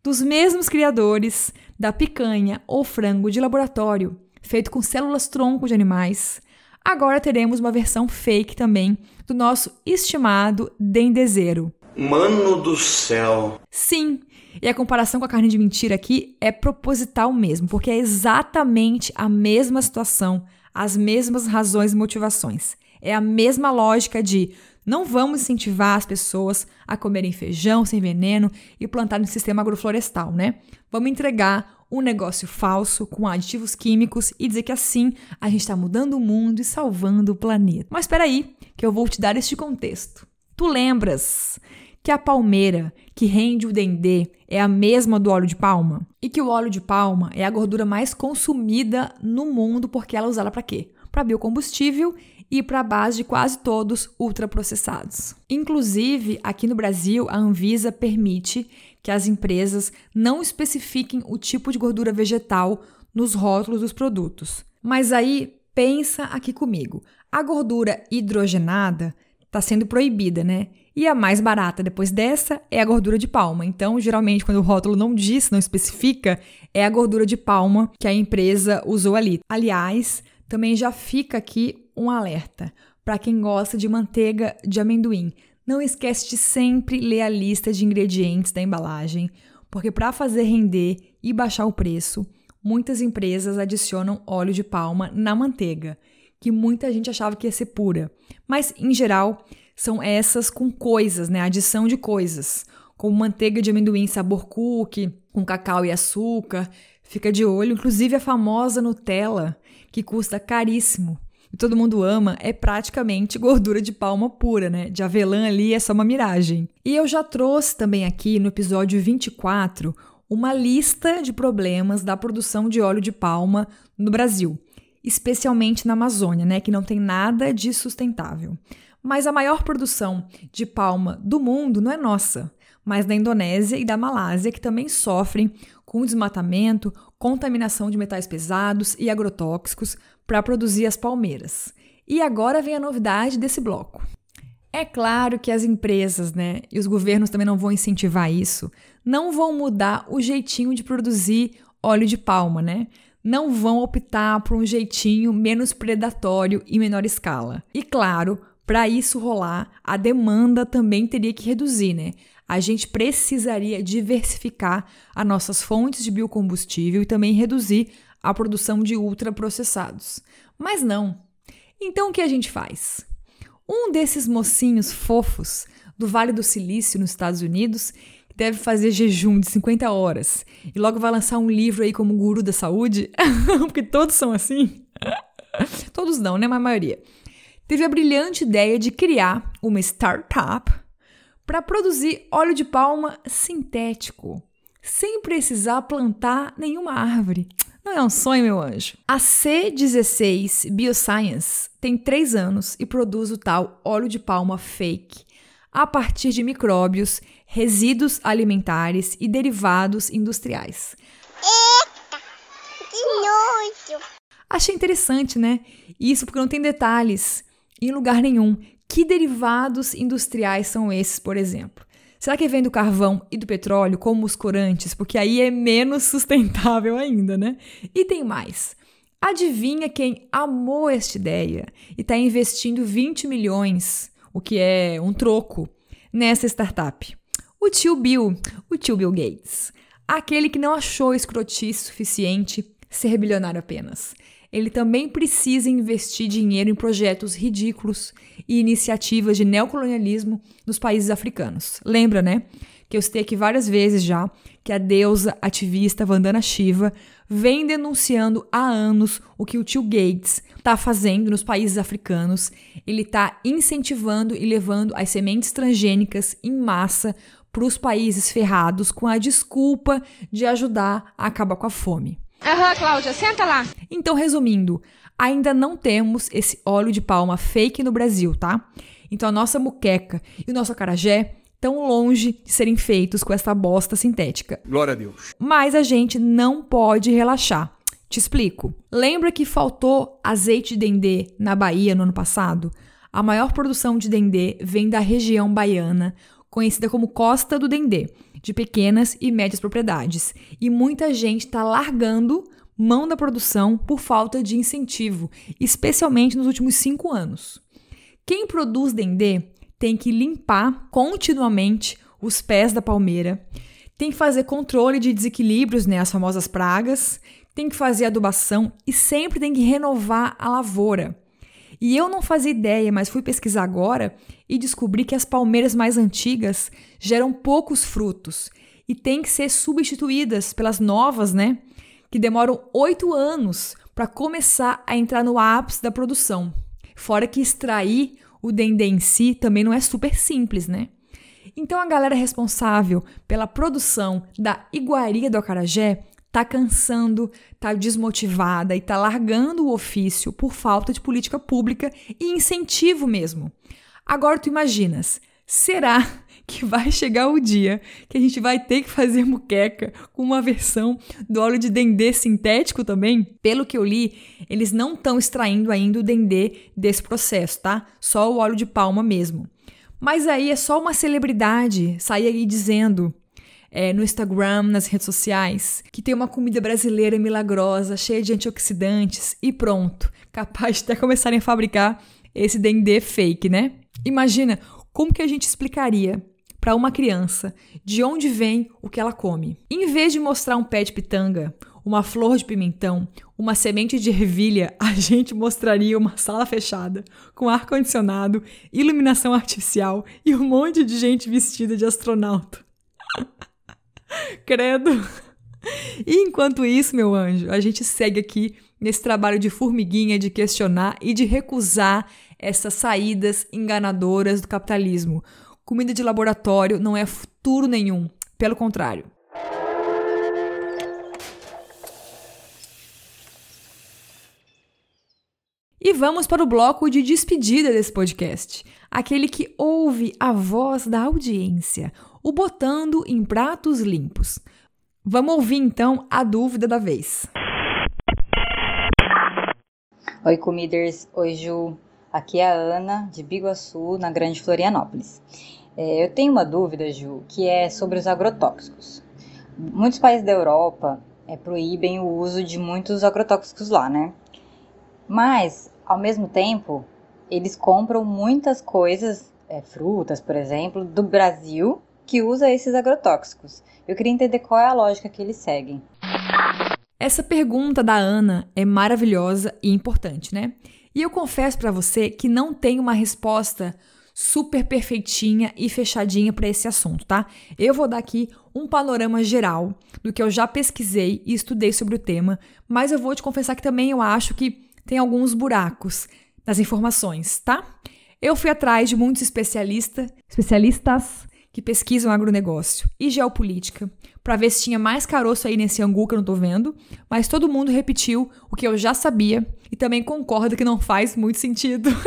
dos mesmos criadores da picanha ou frango de laboratório, feito com células tronco de animais, agora teremos uma versão fake também do nosso estimado dendezeiro. Mano do céu! Sim, e a comparação com a carne de mentira aqui é proposital mesmo, porque é exatamente a mesma situação, as mesmas razões e motivações. É a mesma lógica de não vamos incentivar as pessoas a comerem feijão sem veneno e plantar no sistema agroflorestal, né? Vamos entregar um negócio falso com aditivos químicos e dizer que assim a gente está mudando o mundo e salvando o planeta. Mas espera aí, que eu vou te dar este contexto. Tu lembras que a palmeira que rende o dendê é a mesma do óleo de palma? E que o óleo de palma é a gordura mais consumida no mundo porque ela é usada para quê? Para biocombustível e para a base de quase todos ultraprocessados. Inclusive, aqui no Brasil, a Anvisa permite que as empresas não especifiquem o tipo de gordura vegetal nos rótulos dos produtos. Mas aí, pensa aqui comigo. A gordura hidrogenada está sendo proibida, né? E a mais barata depois dessa é a gordura de palma. Então, geralmente, quando o rótulo não diz, não especifica, é a gordura de palma que a empresa usou ali. Aliás, também já fica aqui um alerta para quem gosta de manteiga de amendoim. Não esquece de sempre ler a lista de ingredientes da embalagem, porque para fazer render e baixar o preço, muitas empresas adicionam óleo de palma na manteiga, que muita gente achava que ia ser pura. Mas em geral, são essas com coisas, né? Adição de coisas, como manteiga de amendoim sabor cookie, com cacau e açúcar. Fica de olho, inclusive a famosa Nutella, que custa caríssimo e todo mundo ama, é praticamente gordura de palma pura, né? De avelã ali é só uma miragem. E eu já trouxe também aqui no episódio 24 uma lista de problemas da produção de óleo de palma no Brasil, especialmente na Amazônia, né, que não tem nada de sustentável. Mas a maior produção de palma do mundo não é nossa, mas da Indonésia e da Malásia, que também sofrem com desmatamento, contaminação de metais pesados e agrotóxicos para produzir as palmeiras. E agora vem a novidade desse bloco. É claro que as empresas, né, e os governos também não vão incentivar isso, não vão mudar o jeitinho de produzir óleo de palma, né? Não vão optar por um jeitinho menos predatório e menor escala. E claro, para isso rolar, a demanda também teria que reduzir, né? A gente precisaria diversificar as nossas fontes de biocombustível e também reduzir a produção de ultraprocessados. Mas não. Então o que a gente faz? Um desses mocinhos fofos do Vale do Silício, nos Estados Unidos, deve fazer jejum de 50 horas e logo vai lançar um livro aí como guru da saúde, porque todos são assim. todos não, né? Mas a maioria. Teve a brilhante ideia de criar uma startup para produzir óleo de palma sintético, sem precisar plantar nenhuma árvore. Não é um sonho, meu anjo? A C16 Bioscience tem 3 anos e produz o tal óleo de palma fake a partir de micróbios, resíduos alimentares e derivados industriais. Eita! Que nojo! Achei interessante, né? Isso porque não tem detalhes em lugar nenhum. Que derivados industriais são esses, por exemplo? Será que vem do carvão e do petróleo como os corantes? Porque aí é menos sustentável ainda, né? E tem mais. Adivinha quem amou esta ideia e está investindo 20 milhões, o que é um troco, nessa startup? O tio Bill, o tio Bill Gates. Aquele que não achou escrotice suficiente ser bilionário apenas ele também precisa investir dinheiro em projetos ridículos e iniciativas de neocolonialismo nos países africanos. Lembra, né? Que eu citei aqui várias vezes já que a deusa ativista Vandana Shiva vem denunciando há anos o que o tio Gates está fazendo nos países africanos. Ele está incentivando e levando as sementes transgênicas em massa para os países ferrados com a desculpa de ajudar a acabar com a fome. Aham, Cláudia, senta lá. Então, resumindo, ainda não temos esse óleo de palma fake no Brasil, tá? Então, a nossa muqueca e o nosso acarajé tão longe de serem feitos com essa bosta sintética. Glória a Deus. Mas a gente não pode relaxar. Te explico. Lembra que faltou azeite de dendê na Bahia no ano passado? A maior produção de dendê vem da região baiana, conhecida como Costa do Dendê, de pequenas e médias propriedades. E muita gente está largando mão da produção por falta de incentivo, especialmente nos últimos cinco anos. Quem produz dendê tem que limpar continuamente os pés da palmeira, tem que fazer controle de desequilíbrios, né, as famosas pragas, tem que fazer adubação e sempre tem que renovar a lavoura. E eu não fazia ideia, mas fui pesquisar agora e descobri que as palmeiras mais antigas geram poucos frutos e têm que ser substituídas pelas novas, né? Que demoram oito anos para começar a entrar no ápice da produção. Fora que extrair o dendê em si também não é super simples, né? Então a galera responsável pela produção da iguaria do acarajé tá cansando, tá desmotivada e tá largando o ofício por falta de política pública e incentivo mesmo. Agora tu imaginas, será que vai chegar o dia que a gente vai ter que fazer muqueca com uma versão do óleo de dendê sintético também? Pelo que eu li, eles não estão extraindo ainda o dendê desse processo, tá? Só o óleo de palma mesmo. Mas aí é só uma celebridade sair aí dizendo é, no Instagram, nas redes sociais, que tem uma comida brasileira milagrosa, cheia de antioxidantes e pronto, capaz de até começarem a fabricar esse dendê fake, né? Imagina como que a gente explicaria para uma criança de onde vem o que ela come. Em vez de mostrar um pé de pitanga, uma flor de pimentão, uma semente de ervilha, a gente mostraria uma sala fechada, com ar-condicionado, iluminação artificial e um monte de gente vestida de astronauta. Credo. E enquanto isso, meu anjo, a gente segue aqui nesse trabalho de formiguinha de questionar e de recusar essas saídas enganadoras do capitalismo. Comida de laboratório não é futuro nenhum, pelo contrário. E vamos para o bloco de despedida desse podcast, aquele que ouve a voz da audiência, o botando em pratos limpos. Vamos ouvir então a dúvida da vez. Oi, comiders. Oi, Ju. Aqui é a Ana, de Biguaçu, na Grande Florianópolis. É, eu tenho uma dúvida, Ju, que é sobre os agrotóxicos. Muitos países da Europa é, proíbem o uso de muitos agrotóxicos lá, né? Mas, ao mesmo tempo, eles compram muitas coisas, é, frutas, por exemplo, do Brasil que usa esses agrotóxicos. Eu queria entender qual é a lógica que eles seguem. Essa pergunta da Ana é maravilhosa e importante, né? E eu confesso para você que não tenho uma resposta super perfeitinha e fechadinha para esse assunto, tá? Eu vou dar aqui um panorama geral do que eu já pesquisei e estudei sobre o tema, mas eu vou te confessar que também eu acho que tem alguns buracos nas informações, tá? Eu fui atrás de muitos especialistas, especialistas que pesquisam agronegócio e geopolítica, para ver se tinha mais caroço aí nesse angu que eu não tô vendo, mas todo mundo repetiu o que eu já sabia e também concorda que não faz muito sentido.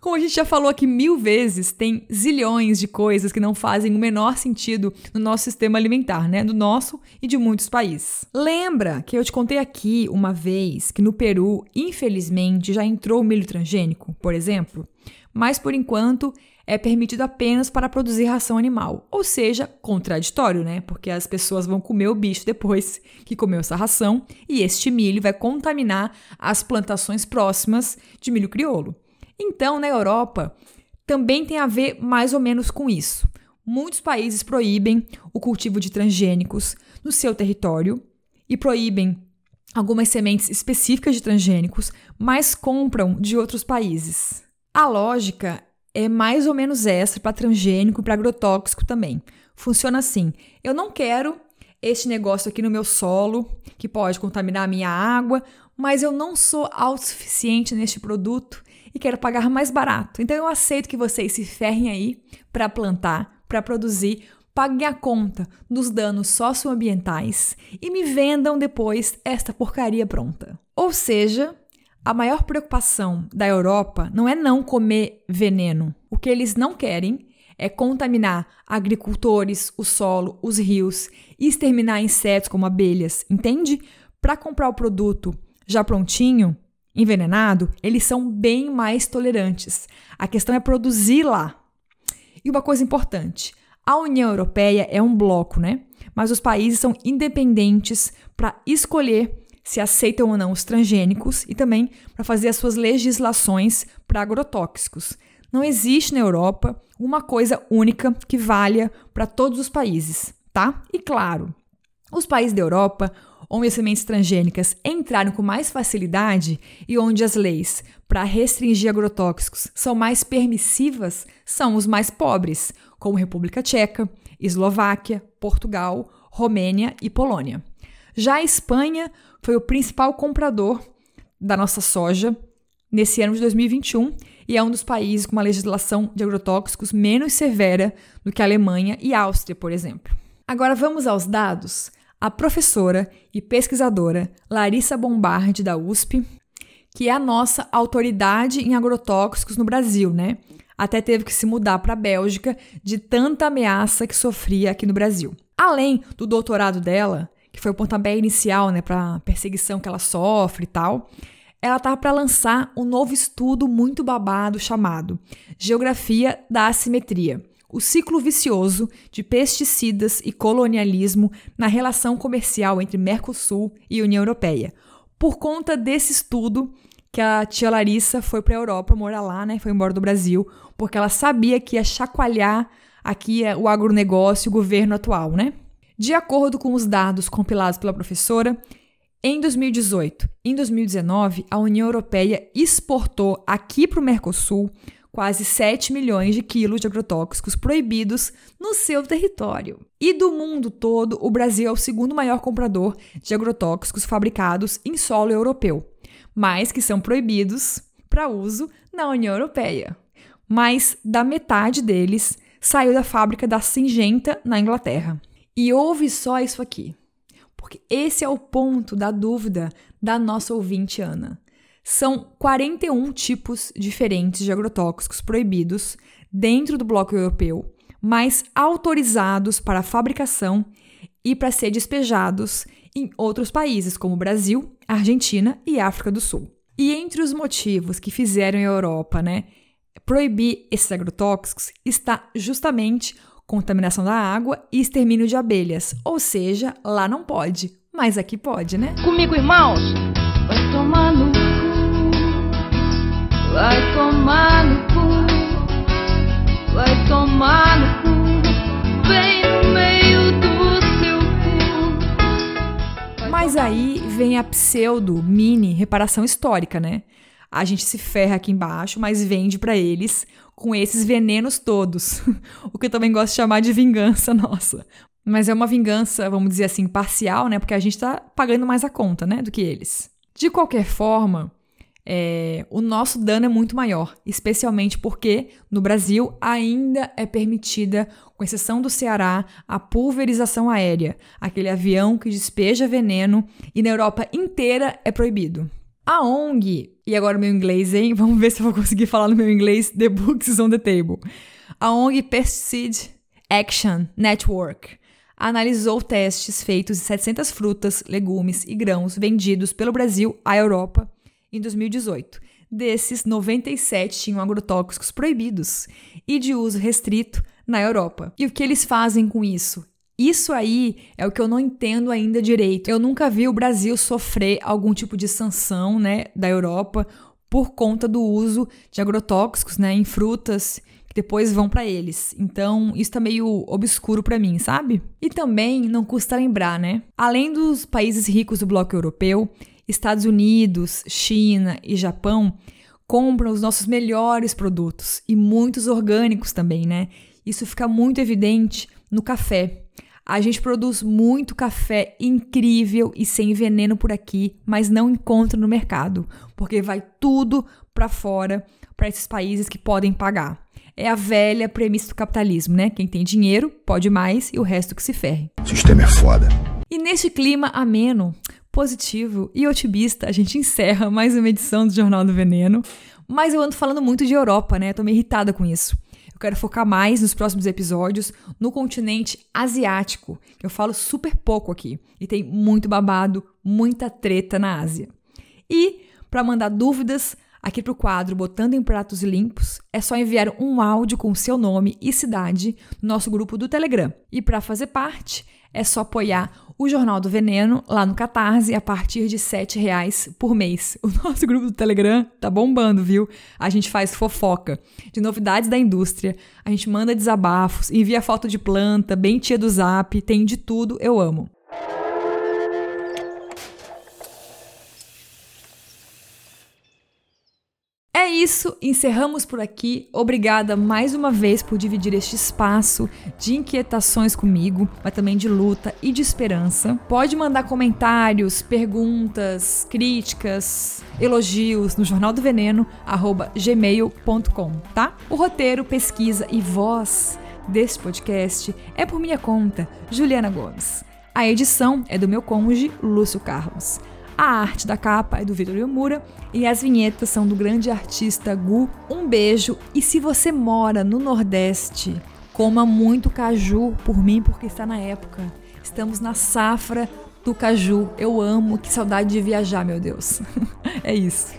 Como a gente já falou aqui mil vezes, tem zilhões de coisas que não fazem o menor sentido no nosso sistema alimentar, né? Do nosso e de muitos países. Lembra que eu te contei aqui uma vez que no Peru, infelizmente, já entrou o milho transgênico, por exemplo? Mas por enquanto é permitido apenas para produzir ração animal. Ou seja, contraditório, né? Porque as pessoas vão comer o bicho depois que comeu essa ração e este milho vai contaminar as plantações próximas de milho crioulo. Então, na Europa, também tem a ver mais ou menos com isso. Muitos países proíbem o cultivo de transgênicos no seu território e proíbem algumas sementes específicas de transgênicos, mas compram de outros países. A lógica é mais ou menos essa para transgênico e para agrotóxico também. Funciona assim: eu não quero este negócio aqui no meu solo que pode contaminar a minha água, mas eu não sou autossuficiente neste produto e quero pagar mais barato. Então eu aceito que vocês se ferrem aí para plantar, para produzir, paguem a conta dos danos socioambientais e me vendam depois esta porcaria pronta. Ou seja, a maior preocupação da Europa não é não comer veneno. O que eles não querem é contaminar agricultores, o solo, os rios e exterminar insetos como abelhas, entende? Para comprar o produto já prontinho, envenenado, eles são bem mais tolerantes. A questão é produzir lá. E uma coisa importante: a União Europeia é um bloco, né? Mas os países são independentes para escolher se aceitam ou não os transgênicos e também para fazer as suas legislações para agrotóxicos. Não existe na Europa uma coisa única que valha para todos os países, tá? E claro, os países da Europa onde as sementes transgênicas entraram com mais facilidade e onde as leis para restringir agrotóxicos são mais permissivas são os mais pobres, como República Tcheca, Eslováquia, Portugal, Romênia e Polônia. Já a Espanha foi o principal comprador da nossa soja nesse ano de 2021 e é um dos países com uma legislação de agrotóxicos menos severa do que a Alemanha e a Áustria, por exemplo. Agora vamos aos dados a professora e pesquisadora Larissa Bombardi, da USP, que é a nossa autoridade em agrotóxicos no Brasil, né? Até teve que se mudar para a Bélgica de tanta ameaça que sofria aqui no Brasil. Além do doutorado dela, que foi o pontapé inicial, né, para perseguição que ela sofre e tal, ela estava para lançar um novo estudo muito babado chamado Geografia da Assimetria o ciclo vicioso de pesticidas e colonialismo na relação comercial entre Mercosul e União Europeia. Por conta desse estudo que a tia Larissa foi para a Europa morar lá, né? Foi embora do Brasil, porque ela sabia que ia chacoalhar aqui o agronegócio, o governo atual, né? De acordo com os dados compilados pela professora, em 2018 e em 2019, a União Europeia exportou aqui para o Mercosul quase 7 milhões de quilos de agrotóxicos proibidos no seu território. E do mundo todo, o Brasil é o segundo maior comprador de agrotóxicos fabricados em solo europeu, mas que são proibidos para uso na União Europeia. Mais da metade deles saiu da fábrica da Singenta, na Inglaterra. E ouve só isso aqui, porque esse é o ponto da dúvida da nossa ouvinte Ana. São 41 tipos diferentes de agrotóxicos proibidos dentro do bloco europeu, mas autorizados para fabricação e para ser despejados em outros países, como Brasil, Argentina e África do Sul. E entre os motivos que fizeram a Europa né, proibir esses agrotóxicos está justamente contaminação da água e extermínio de abelhas. Ou seja, lá não pode, mas aqui pode, né? Comigo, irmãos! Vai tomar no Vai tomar no cu, vai tomar no cu, bem no meio do seu cu. Mas aí vem a pseudo mini reparação histórica, né? A gente se ferra aqui embaixo, mas vende para eles com esses venenos todos. o que eu também gosto de chamar de vingança nossa. Mas é uma vingança, vamos dizer assim, parcial, né? Porque a gente tá pagando mais a conta, né? Do que eles. De qualquer forma, é, o nosso dano é muito maior, especialmente porque no Brasil ainda é permitida, com exceção do Ceará, a pulverização aérea, aquele avião que despeja veneno, e na Europa inteira é proibido. A ONG, e agora meu inglês, hein? Vamos ver se eu vou conseguir falar no meu inglês, The Books on the Table. A ONG Pesticide Action Network analisou testes feitos em 700 frutas, legumes e grãos vendidos pelo Brasil à Europa em 2018. Desses, 97 tinham agrotóxicos proibidos e de uso restrito na Europa. E o que eles fazem com isso? Isso aí é o que eu não entendo ainda direito. Eu nunca vi o Brasil sofrer algum tipo de sanção, né, da Europa por conta do uso de agrotóxicos, né, em frutas que depois vão para eles. Então, isso tá meio obscuro para mim, sabe? E também não custa lembrar, né? Além dos países ricos do bloco europeu, Estados Unidos, China e Japão compram os nossos melhores produtos e muitos orgânicos também, né? Isso fica muito evidente no café. A gente produz muito café incrível e sem veneno por aqui, mas não encontra no mercado, porque vai tudo para fora, para esses países que podem pagar. É a velha premissa do capitalismo, né? Quem tem dinheiro pode mais e o resto que se ferre. O sistema é foda. E nesse clima ameno, positivo e otimista, a gente encerra mais uma edição do Jornal do Veneno. Mas eu ando falando muito de Europa, né? Tô meio irritada com isso. Eu quero focar mais nos próximos episódios no continente asiático, que eu falo super pouco aqui. E tem muito babado, muita treta na Ásia. E, para mandar dúvidas aqui para o quadro Botando em Pratos Limpos, é só enviar um áudio com seu nome e cidade no nosso grupo do Telegram. E para fazer parte, é só apoiar o Jornal do Veneno lá no Catarse a partir de R$ reais por mês. O nosso grupo do Telegram tá bombando, viu? A gente faz fofoca de novidades da indústria, a gente manda desabafos, envia foto de planta, bem tia do zap, tem de tudo, eu amo. É isso, encerramos por aqui. Obrigada mais uma vez por dividir este espaço de inquietações comigo, mas também de luta e de esperança. Pode mandar comentários, perguntas, críticas, elogios no jornal do veneno gmail.com, tá? O roteiro, pesquisa e voz deste podcast é por minha conta, Juliana Gomes. A edição é do meu cônjuge, Lúcio Carlos. A arte da capa é do Vitor Yomura e as vinhetas são do grande artista Gu. Um beijo e se você mora no Nordeste, coma muito caju por mim porque está na época. Estamos na safra do caju. Eu amo, que saudade de viajar, meu Deus. é isso.